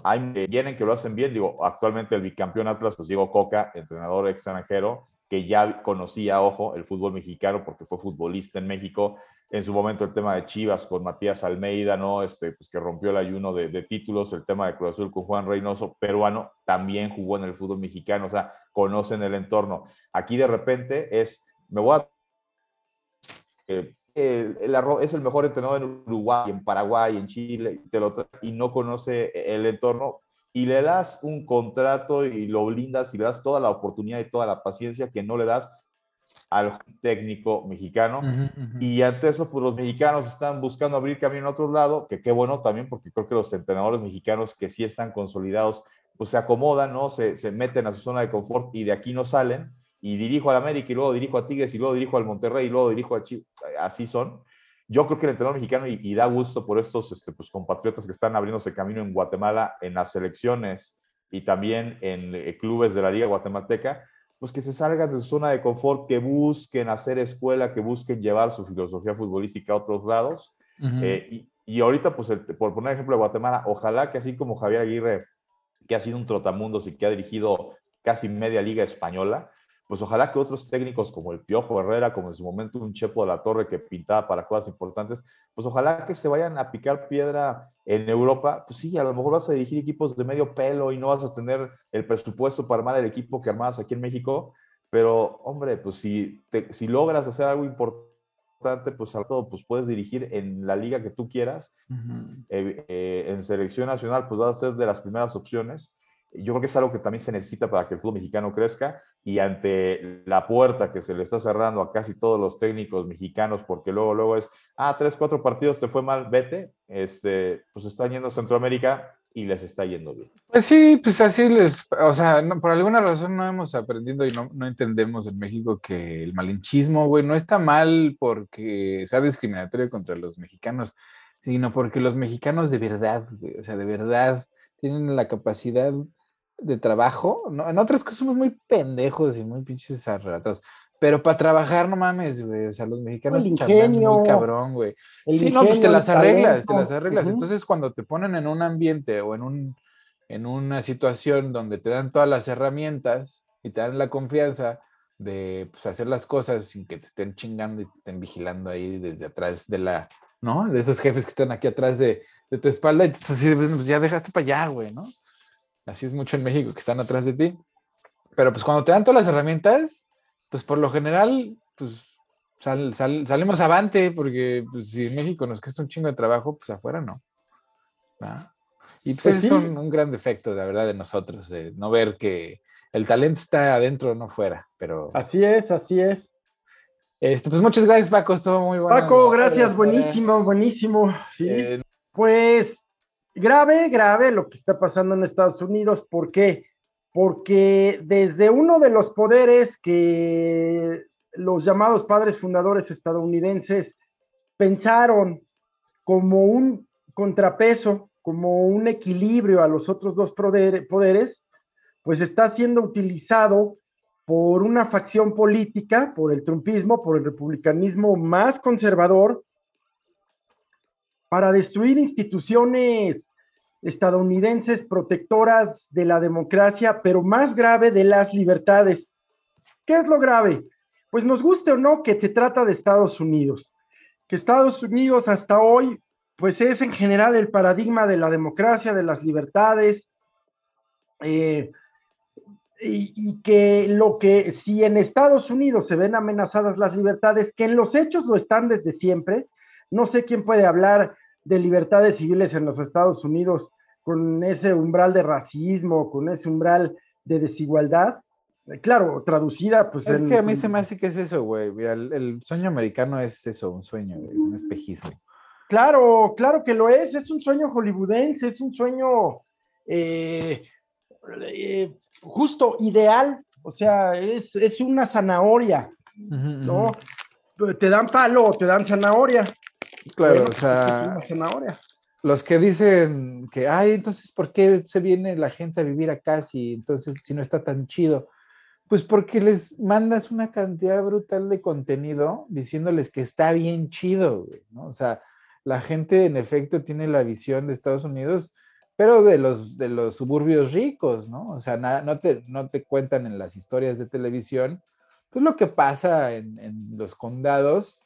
hay vienen que lo hacen bien. Digo, actualmente el bicampeón Atlas, pues Diego Coca, entrenador extranjero, que ya conocía, ojo, el fútbol mexicano porque fue futbolista en México. En su momento el tema de Chivas con Matías Almeida, ¿no? Este, pues que rompió el ayuno de, títulos, el tema de Cruz Azul con Juan Reynoso, peruano, también jugó en el fútbol mexicano, o sea, conocen el entorno. Aquí de repente es, me voy a... Eh, el, es el mejor entrenador en Uruguay, en Paraguay, en Chile, y no conoce el entorno, y le das un contrato y lo blindas y le das toda la oportunidad y toda la paciencia que no le das al técnico mexicano. Y ante eso, pues los mexicanos están buscando abrir camino a otro lado, que qué bueno también, porque creo que los entrenadores mexicanos que sí están consolidados, pues se acomodan, ¿no? Se, se meten a su zona de confort y de aquí no salen. Y dirijo al América y luego dirijo a Tigres y luego dirijo al Monterrey y luego dirijo a Chivas. Así son. Yo creo que el entrenador mexicano, y, da gusto por estos este, pues, compatriotas que están abriéndose camino en Guatemala, en las selecciones y también en eh, clubes de la Liga Guatemalteca, pues que se salgan de su zona de confort, que busquen hacer escuela, que busquen llevar su filosofía futbolística a otros lados. Eh, y, ahorita, pues, por poner ejemplo de Guatemala, ojalá que así como Javier Aguirre, que ha sido un trotamundos y que ha dirigido casi media liga española, pues ojalá que otros técnicos como el Piojo Herrera, como en su momento un Chepo de la Torre que pintaba para cosas importantes, pues ojalá que se vayan a picar piedra en Europa. Pues sí, a lo mejor vas a dirigir equipos de medio pelo y no vas a tener el presupuesto para armar el equipo que armabas aquí en México, pero hombre, pues si, si logras hacer algo importante, pues al todo, pues puedes dirigir en la liga que tú quieras. Eh, eh, en selección nacional, pues vas a ser de las primeras opciones. Yo creo que es algo que también se necesita para que el fútbol mexicano crezca y ante la puerta que se le está cerrando a casi todos los técnicos mexicanos, porque luego, luego es, ah, tres, cuatro partidos te fue mal, vete, este, pues está yendo a Centroamérica y les está yendo bien. Pues sí, pues así les, o sea, por alguna razón no hemos aprendido y no, no entendemos en México que el malinchismo, güey, no está mal porque sea discriminatorio contra los mexicanos, sino porque los mexicanos de verdad, o sea, de verdad tienen la capacidad de trabajo, ¿no? En otras cosas somos muy pendejos y muy pinches arratados. Pero para trabajar, no mames, güey. O sea, los mexicanos el muy cabrón, güey. Sí, no, pues te las arreglas, te las arreglas. Entonces, cuando te ponen en un ambiente o en un en una situación donde te dan todas las herramientas y te dan la confianza de pues, hacer las cosas sin que te estén chingando y te estén vigilando ahí desde atrás de la, ¿no? De esos jefes que están aquí atrás de, de tu espalda y tú así, pues ya dejaste para allá, güey, ¿no? Así es mucho en México, que están atrás de ti. Pero pues cuando te dan todas las herramientas, pues por lo general, pues salimos avante, porque pues, si en México nos cuesta un chingo de trabajo, pues afuera no. Y pues, pues es un, gran defecto, la verdad, de nosotros, de no ver que el talento está adentro, no fuera. Pero... Así es, así es. Este, pues muchas gracias, Paco, estuvo muy bueno. Paco, gracias, buenísimo, buenísimo. Eh, pues grave, grave lo que está pasando en Estados Unidos. ¿Por qué? Porque desde uno de los poderes que los llamados padres fundadores estadounidenses pensaron como un contrapeso, como un equilibrio a los otros dos poderes, pues está siendo utilizado por una facción política, por el trumpismo, por el republicanismo más conservador, para destruir instituciones estadounidenses protectoras de la democracia, pero más grave de las libertades. ¿Qué es lo grave? Pues nos guste o no que se trata de Estados Unidos, que Estados Unidos hasta hoy, pues es en general el paradigma de la democracia, de las libertades, eh, y, que lo que si en Estados Unidos se ven amenazadas las libertades, que en los hechos lo están desde siempre, no sé quién puede hablar de libertades civiles en los Estados Unidos con ese umbral de racismo, con ese umbral de desigualdad. Claro, traducida, pues. Es que a mí se me hace que es eso, güey. El, sueño americano es eso, un sueño, un espejismo. Claro, claro que lo es. Es un sueño hollywoodense, es un sueño eh, eh, justo ideal. O sea, es, es una zanahoria, ¿no? Te dan palo o te dan zanahoria. Claro, o sea, los que dicen que, ay, entonces, ¿por qué se viene la gente a vivir acá si entonces, si no está tan chido? Pues porque les mandas una cantidad brutal de contenido diciéndoles que está bien chido, ¿no? O sea, la gente en efecto tiene la visión de Estados Unidos, pero de los, de los suburbios ricos, ¿no? O sea, no, te, no te cuentan en las historias de televisión, pues lo que pasa en, en los condados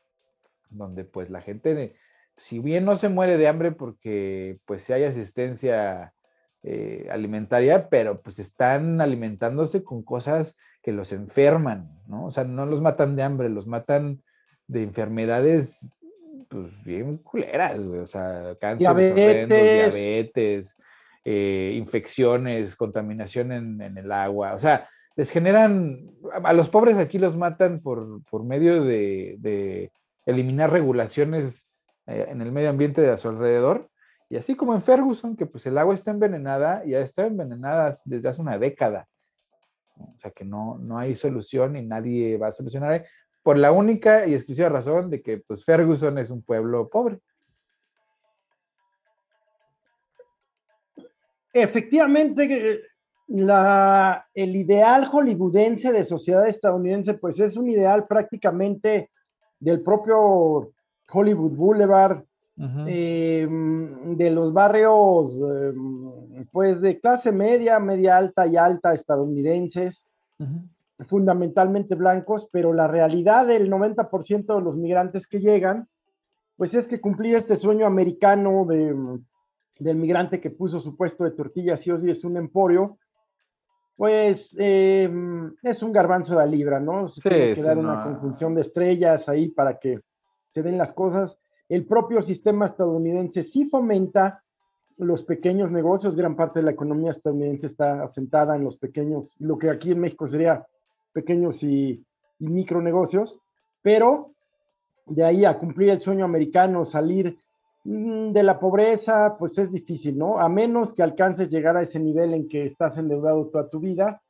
donde pues la gente, si bien no se muere de hambre porque pues si hay asistencia eh, alimentaria, pero pues están alimentándose con cosas que los enferman, ¿no? O sea, no los matan de hambre, los matan de enfermedades pues bien culeras, güey, o sea, cáncer, diabetes, eh, infecciones, contaminación en, el agua, o sea, les generan, a los pobres aquí los matan por, por medio de eliminar regulaciones eh, en el medio ambiente de a su alrededor. Y así como en Ferguson, que pues el agua está envenenada, ya está envenenada desde hace una década. O sea que no, no hay solución y nadie va a solucionar por la única y exclusiva razón de que pues Ferguson es un pueblo pobre. Efectivamente, la, el ideal hollywoodense de sociedad estadounidense, pues es un ideal prácticamente del propio Hollywood Boulevard, eh, de los barrios, eh, pues de clase media, media alta y alta estadounidenses, fundamentalmente blancos, pero la realidad del 90% de los migrantes que llegan, pues es que cumplir este sueño americano de, del migrante que puso su puesto de tortillas y hoy es un emporio, pues eh, es un garbanzo de libra, ¿no? Se tiene que dar una conjunción de estrellas ahí para que se den las cosas. El propio sistema estadounidense sí fomenta los pequeños negocios, gran parte de la economía estadounidense está asentada en los pequeños, lo que aquí en México sería pequeños y, y micronegocios, pero de ahí a cumplir el sueño americano, salir de la pobreza, pues es difícil, ¿no? A menos que alcances llegar a ese nivel en que estás endeudado toda tu vida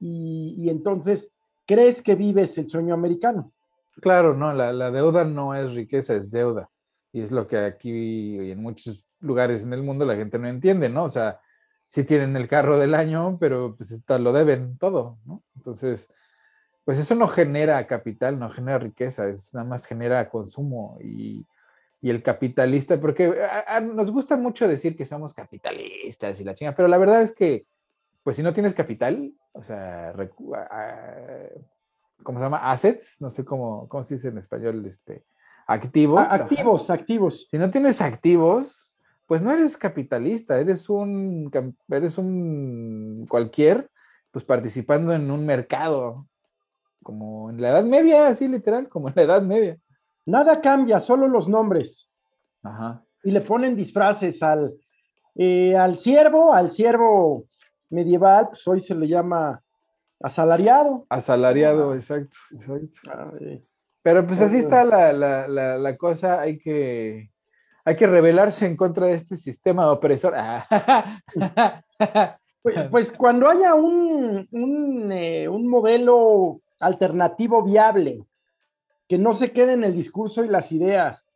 y, entonces crees que vives el sueño americano. Claro, no, la, deuda no es riqueza, es deuda. Y es lo que aquí y en muchos lugares en el mundo la gente no entiende, ¿no? O sea, sí tienen el carro del año, pero pues lo deben todo, ¿no? Entonces, pues eso no genera capital, no genera riqueza, es nada más genera consumo y y el capitalista, porque nos gusta mucho decir que somos capitalistas y la chinga, pero la verdad es que, pues si no tienes capital, o sea, ¿cómo se llama? Assets, no sé cómo, cómo se dice en español, este, activos. activos, activos. Si no tienes activos, pues no eres capitalista, eres un, eres un cualquier, pues participando en un mercado, como en la Edad Media, así literal, como en la Edad Media. Nada cambia, solo los nombres. Ajá. Y le ponen disfraces al, eh, al siervo, al siervo medieval, pues hoy se le llama asalariado. Asalariado, exacto, exacto. Pero pues así está la, la, la, cosa, hay que, hay que rebelarse en contra de este sistema opresor. pues, pues, cuando haya un, un, eh, un modelo alternativo viable, que no se quede en el discurso y las ideas.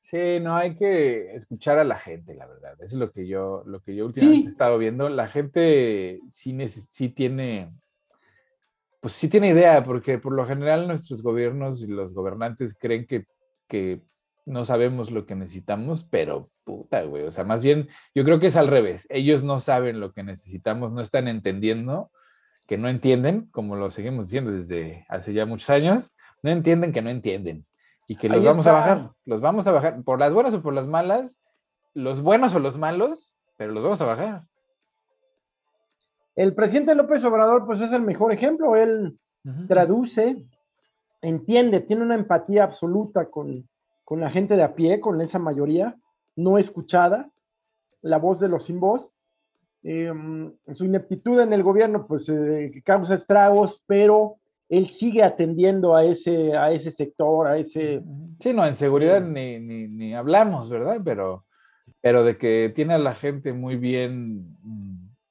Sí, no hay que escuchar a la gente, la verdad. Eso es lo que yo, lo que yo últimamente he estado viendo. La gente sí, sí tiene, pues sí tiene idea, porque por lo general nuestros gobiernos y los gobernantes creen que, que no sabemos lo que necesitamos, pero puta, güey. O sea, más bien, yo creo que es al revés. Ellos no saben lo que necesitamos, no están entendiendo, que no entienden, como lo seguimos diciendo desde hace ya muchos años, no entienden que no entienden y que los vamos a bajar, los vamos a bajar, por las buenas o por las malas, los buenos o los malos, pero los vamos a bajar. El presidente López Obrador, pues es el mejor ejemplo, él traduce, entiende, tiene una empatía absoluta con, con la gente de a pie, con esa mayoría no escuchada, la voz de los sin voz. Em, su ineptitud en el gobierno, pues eh, causa estragos, pero él sigue atendiendo a ese, a ese sector, a ese... Sí, no, en seguridad ni, ni, hablamos, ¿verdad? Pero, pero de que tiene a la gente muy bien,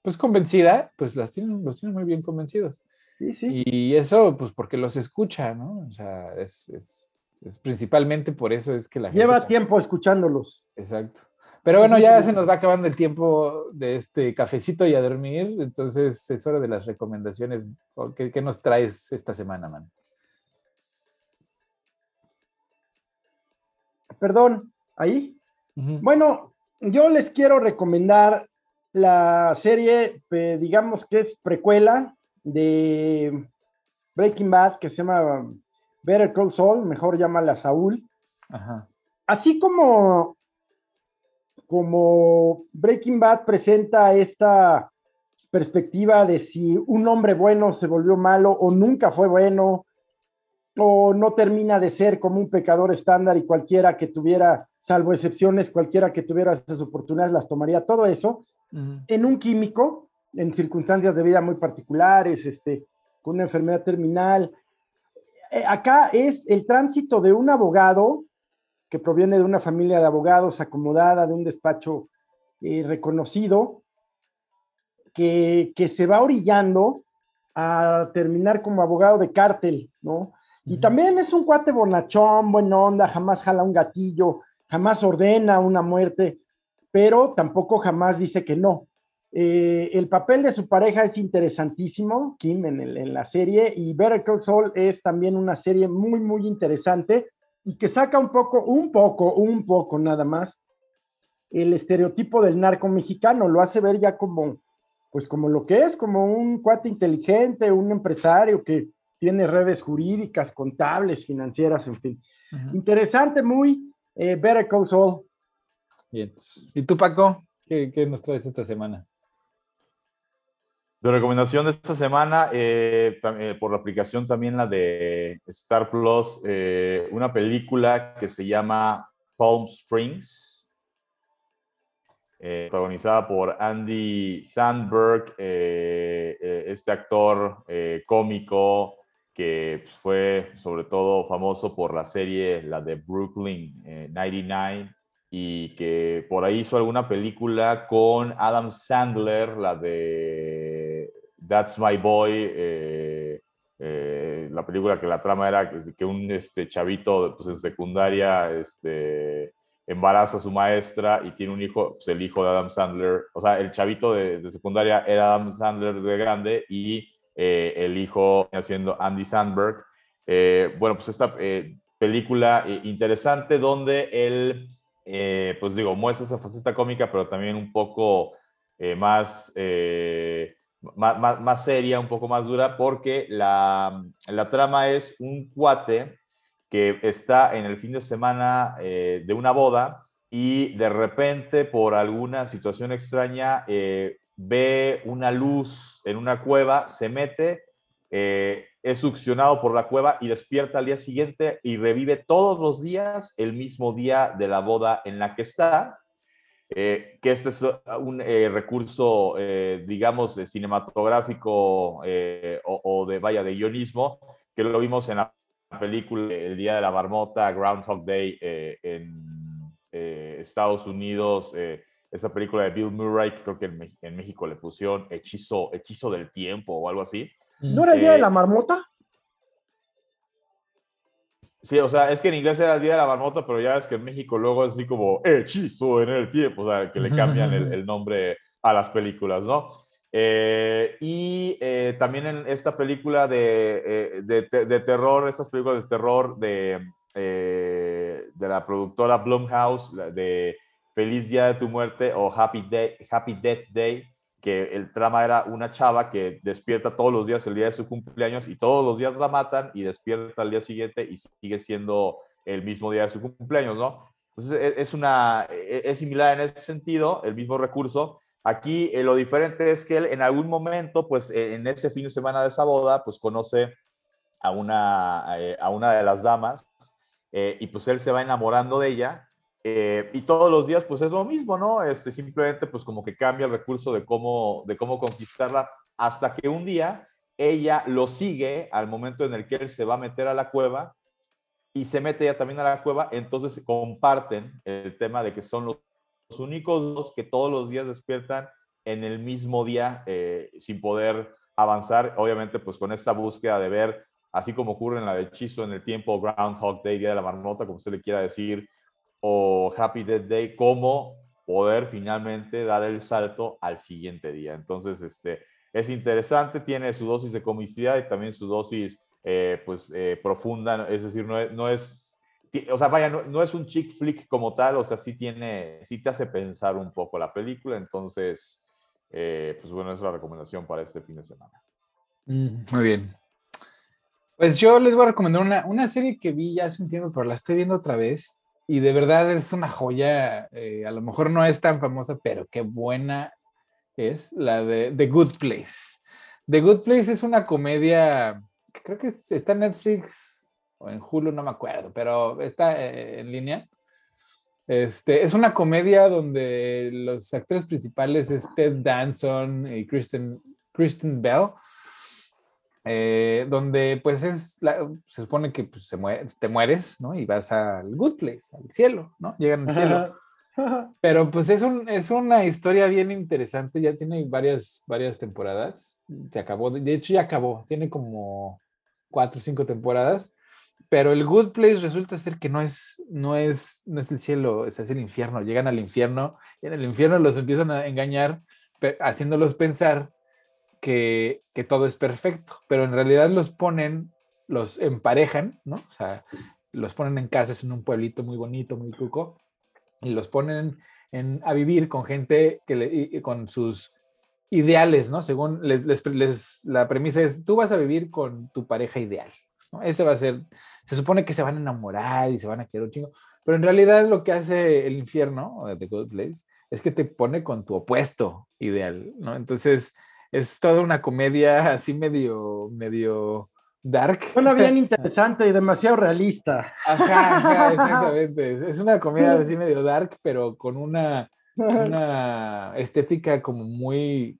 pues convencida, pues las tiene, los tiene muy bien convencidos. Sí, sí. Y eso, pues porque los escucha, ¿no? O sea, es, es, es principalmente por eso es que la gente... Lleva tiempo escuchándolos. Exacto. Pero bueno, ya se nos va acabando el tiempo de este cafecito y a dormir, entonces es hora de las recomendaciones. ¿Qué, nos traes esta semana, man? Perdón, ahí. Bueno, yo les quiero recomendar la serie, digamos que es precuela de Breaking Bad, que se llama Better Call Saul, mejor llámala Saúl. Ajá. Así como como Breaking Bad presenta esta perspectiva de si un hombre bueno se volvió malo o nunca fue bueno o no termina de ser como un pecador estándar y cualquiera que tuviera, salvo excepciones, cualquiera que tuviera esas oportunidades las tomaría, todo eso en un químico, en circunstancias de vida muy particulares, este, con una enfermedad terminal. Eh, acá es el tránsito de un abogado que proviene de una familia de abogados acomodada, de un despacho eh, reconocido, que, se va orillando a terminar como abogado de cártel, ¿no? Y también es un cuate bonachón, buena onda, jamás jala un gatillo, jamás ordena una muerte, pero tampoco jamás dice que no. Eh, el papel de su pareja es interesantísimo, Kim, en, en, la serie, y Better Call Saul es también una serie muy, muy interesante y que saca un poco, un poco, un poco nada más, el estereotipo del narco mexicano, lo hace ver ya como, pues como lo que es, como un cuate inteligente, un empresario que tiene redes jurídicas, contables, financieras, en fin. Interesante, muy eh, Better Call Saul. Bien. ¿Y tú, Paco? ¿Qué, ¿Qué, nos traes esta semana? De recomendación de esta semana, eh, eh, por la aplicación también la de Star Plus, eh, una película que se llama Palm Springs, protagonizada por Andy Sandberg, este actor cómico que pues, fue sobre todo famoso por la serie, la de Brooklyn 99, y que por ahí hizo alguna película con Adam Sandler, la de That's My Boy, eh, eh, la película que la trama era que, un este, chavito pues, en secundaria este, embaraza a su maestra y tiene un hijo, pues, el hijo de Adam Sandler, o sea, el chavito de, secundaria era Adam Sandler de grande y eh, el hijo haciendo Andy Sandberg. bueno, pues esta película interesante donde él eh, pues digo, muestra esa faceta cómica, pero también un poco eh, más, eh, más, más, seria, un poco más dura, porque la, la, trama es un cuate que está en el fin de semana de una boda y de repente, por alguna situación extraña, ve una luz en una cueva, se mete, es succionado por la cueva y despierta al día siguiente y revive todos los días el mismo día de la boda en la que está. Eh, que este es un eh, recurso, eh, digamos, cinematográfico o, de, vaya, de guionismo, que lo vimos en la película El Día de la Marmota, Groundhog Day eh, en eh, Estados Unidos, esta película de Bill Murray, que creo que en, México le pusieron Hechizo, Hechizo del Tiempo o algo así. ¿No era el Día de la Marmota? Sí, o sea, es que en inglés era el Día de la Marmota, pero ya ves que en México luego es así como hechizo en el tiempo, o sea, que le cambian el, nombre a las películas, ¿no? Eh, y eh, también en esta película de, eh, de, terror, estas películas de terror de, de la productora Blumhouse, de Feliz Día de tu Muerte o Happy, Day, Happy Death Day, que el trama era una chava que despierta todos los días el día de su cumpleaños y todos los días la matan y despierta al día siguiente y sigue siendo el mismo día de su cumpleaños, ¿no? Entonces e, es, una, e, es similar en ese sentido, el mismo recurso. Aquí eh, lo diferente es que él en algún momento, pues e, en ese fin de semana de esa boda, pues conoce a una, eh, a una de las damas eh, y pues él se va enamorando de ella eh, y todos los días, pues es lo mismo, ¿no? Este, simplemente, pues como que cambia el recurso de cómo, de cómo conquistarla, hasta que un día ella lo sigue al momento en el que él se va a meter a la cueva y se mete ella también a la cueva, entonces comparten el tema de que son los, únicos dos que todos los días despiertan en el mismo día eh, sin poder avanzar, obviamente pues con esta búsqueda de ver, así como ocurre en la de hechizo en el tiempo, Groundhog Day, Día de la Marmota, como se le quiera decir, o Happy Death Day, cómo poder finalmente dar el salto al siguiente día. Entonces, este, es interesante, tiene su dosis de comicidad y también su dosis eh, pues, eh, profunda, es decir, no es, no es, o sea, vaya, no, es un chick flick como tal, o sea, sí tiene, sí te hace pensar un poco la película, entonces, eh, pues bueno, es la recomendación para este fin de semana. Mm, muy bien. Pues yo les voy a recomendar una, una serie que vi ya hace un tiempo, pero la estoy viendo otra vez y de verdad es una joya, eh, a lo mejor no es tan famosa, pero qué buena es la de The Good Place. The Good Place es una comedia, creo que está en Netflix o en Hulu, no me acuerdo, pero está eh, en línea. Este, es una comedia donde los actores principales es Ted Danson y Kristen, Kristen Bell. Eh, donde pues es, se supone que pues, se te mueres, ¿no? Y vas al good place, al cielo, ¿no? Llegan al cielo. Pero pues es, un, es una historia bien interesante, ya tiene varias, varias temporadas, se acabó, de hecho ya acabó, tiene como cuatro o cinco temporadas, pero el good place resulta ser que no es, no es, no es el cielo, es el infierno, llegan al infierno y en el infierno los empiezan a engañar haciéndolos pensar que, todo es perfecto, pero en realidad los ponen, los emparejan, ¿no? O sea, los ponen en casas en un pueblito muy bonito, muy cuco, y los ponen en, a vivir con gente que le, con sus ideales, ¿no? Según les, la premisa es, tú vas a vivir con tu pareja ideal, ¿no? Ese va a ser, se supone que se van a enamorar y se van a querer un chingo, pero en realidad lo que hace el infierno, The Good Place, es que te pone con tu opuesto ideal, ¿no? Entonces, es toda una comedia así medio, medio dark. Suena bien interesante y demasiado realista. Ajá, ajá, exactamente. Es una comedia así medio dark, pero con una, una estética como muy,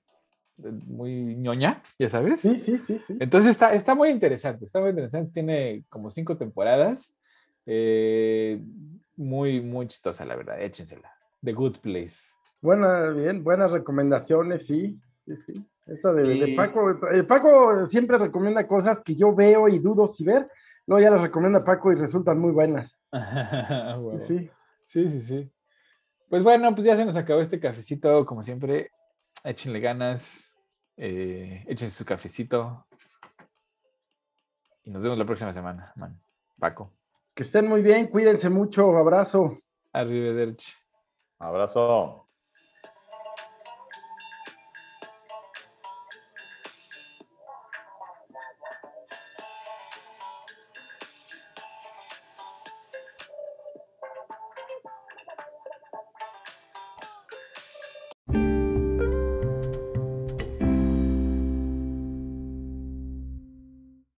muy ñoña, ya sabes. Sí, sí, sí, sí. Entonces está, está muy interesante, está muy interesante. Tiene como cinco temporadas. Eh, muy, muy chistosa, la verdad. Échensela. The Good Place. Buena, bien, buenas recomendaciones, sí, sí, sí. Esta de, Paco, eh, Paco siempre recomienda cosas que yo veo y dudo si ver, luego ya las recomienda Paco y resultan muy buenas. sí. sí, sí, sí. Pues bueno, pues ya se nos acabó este cafecito, como siempre, échenle ganas, eh, échense su cafecito y nos vemos la próxima semana, man. Paco. Que estén muy bien, cuídense mucho, abrazo. Arrivederci. Abrazo.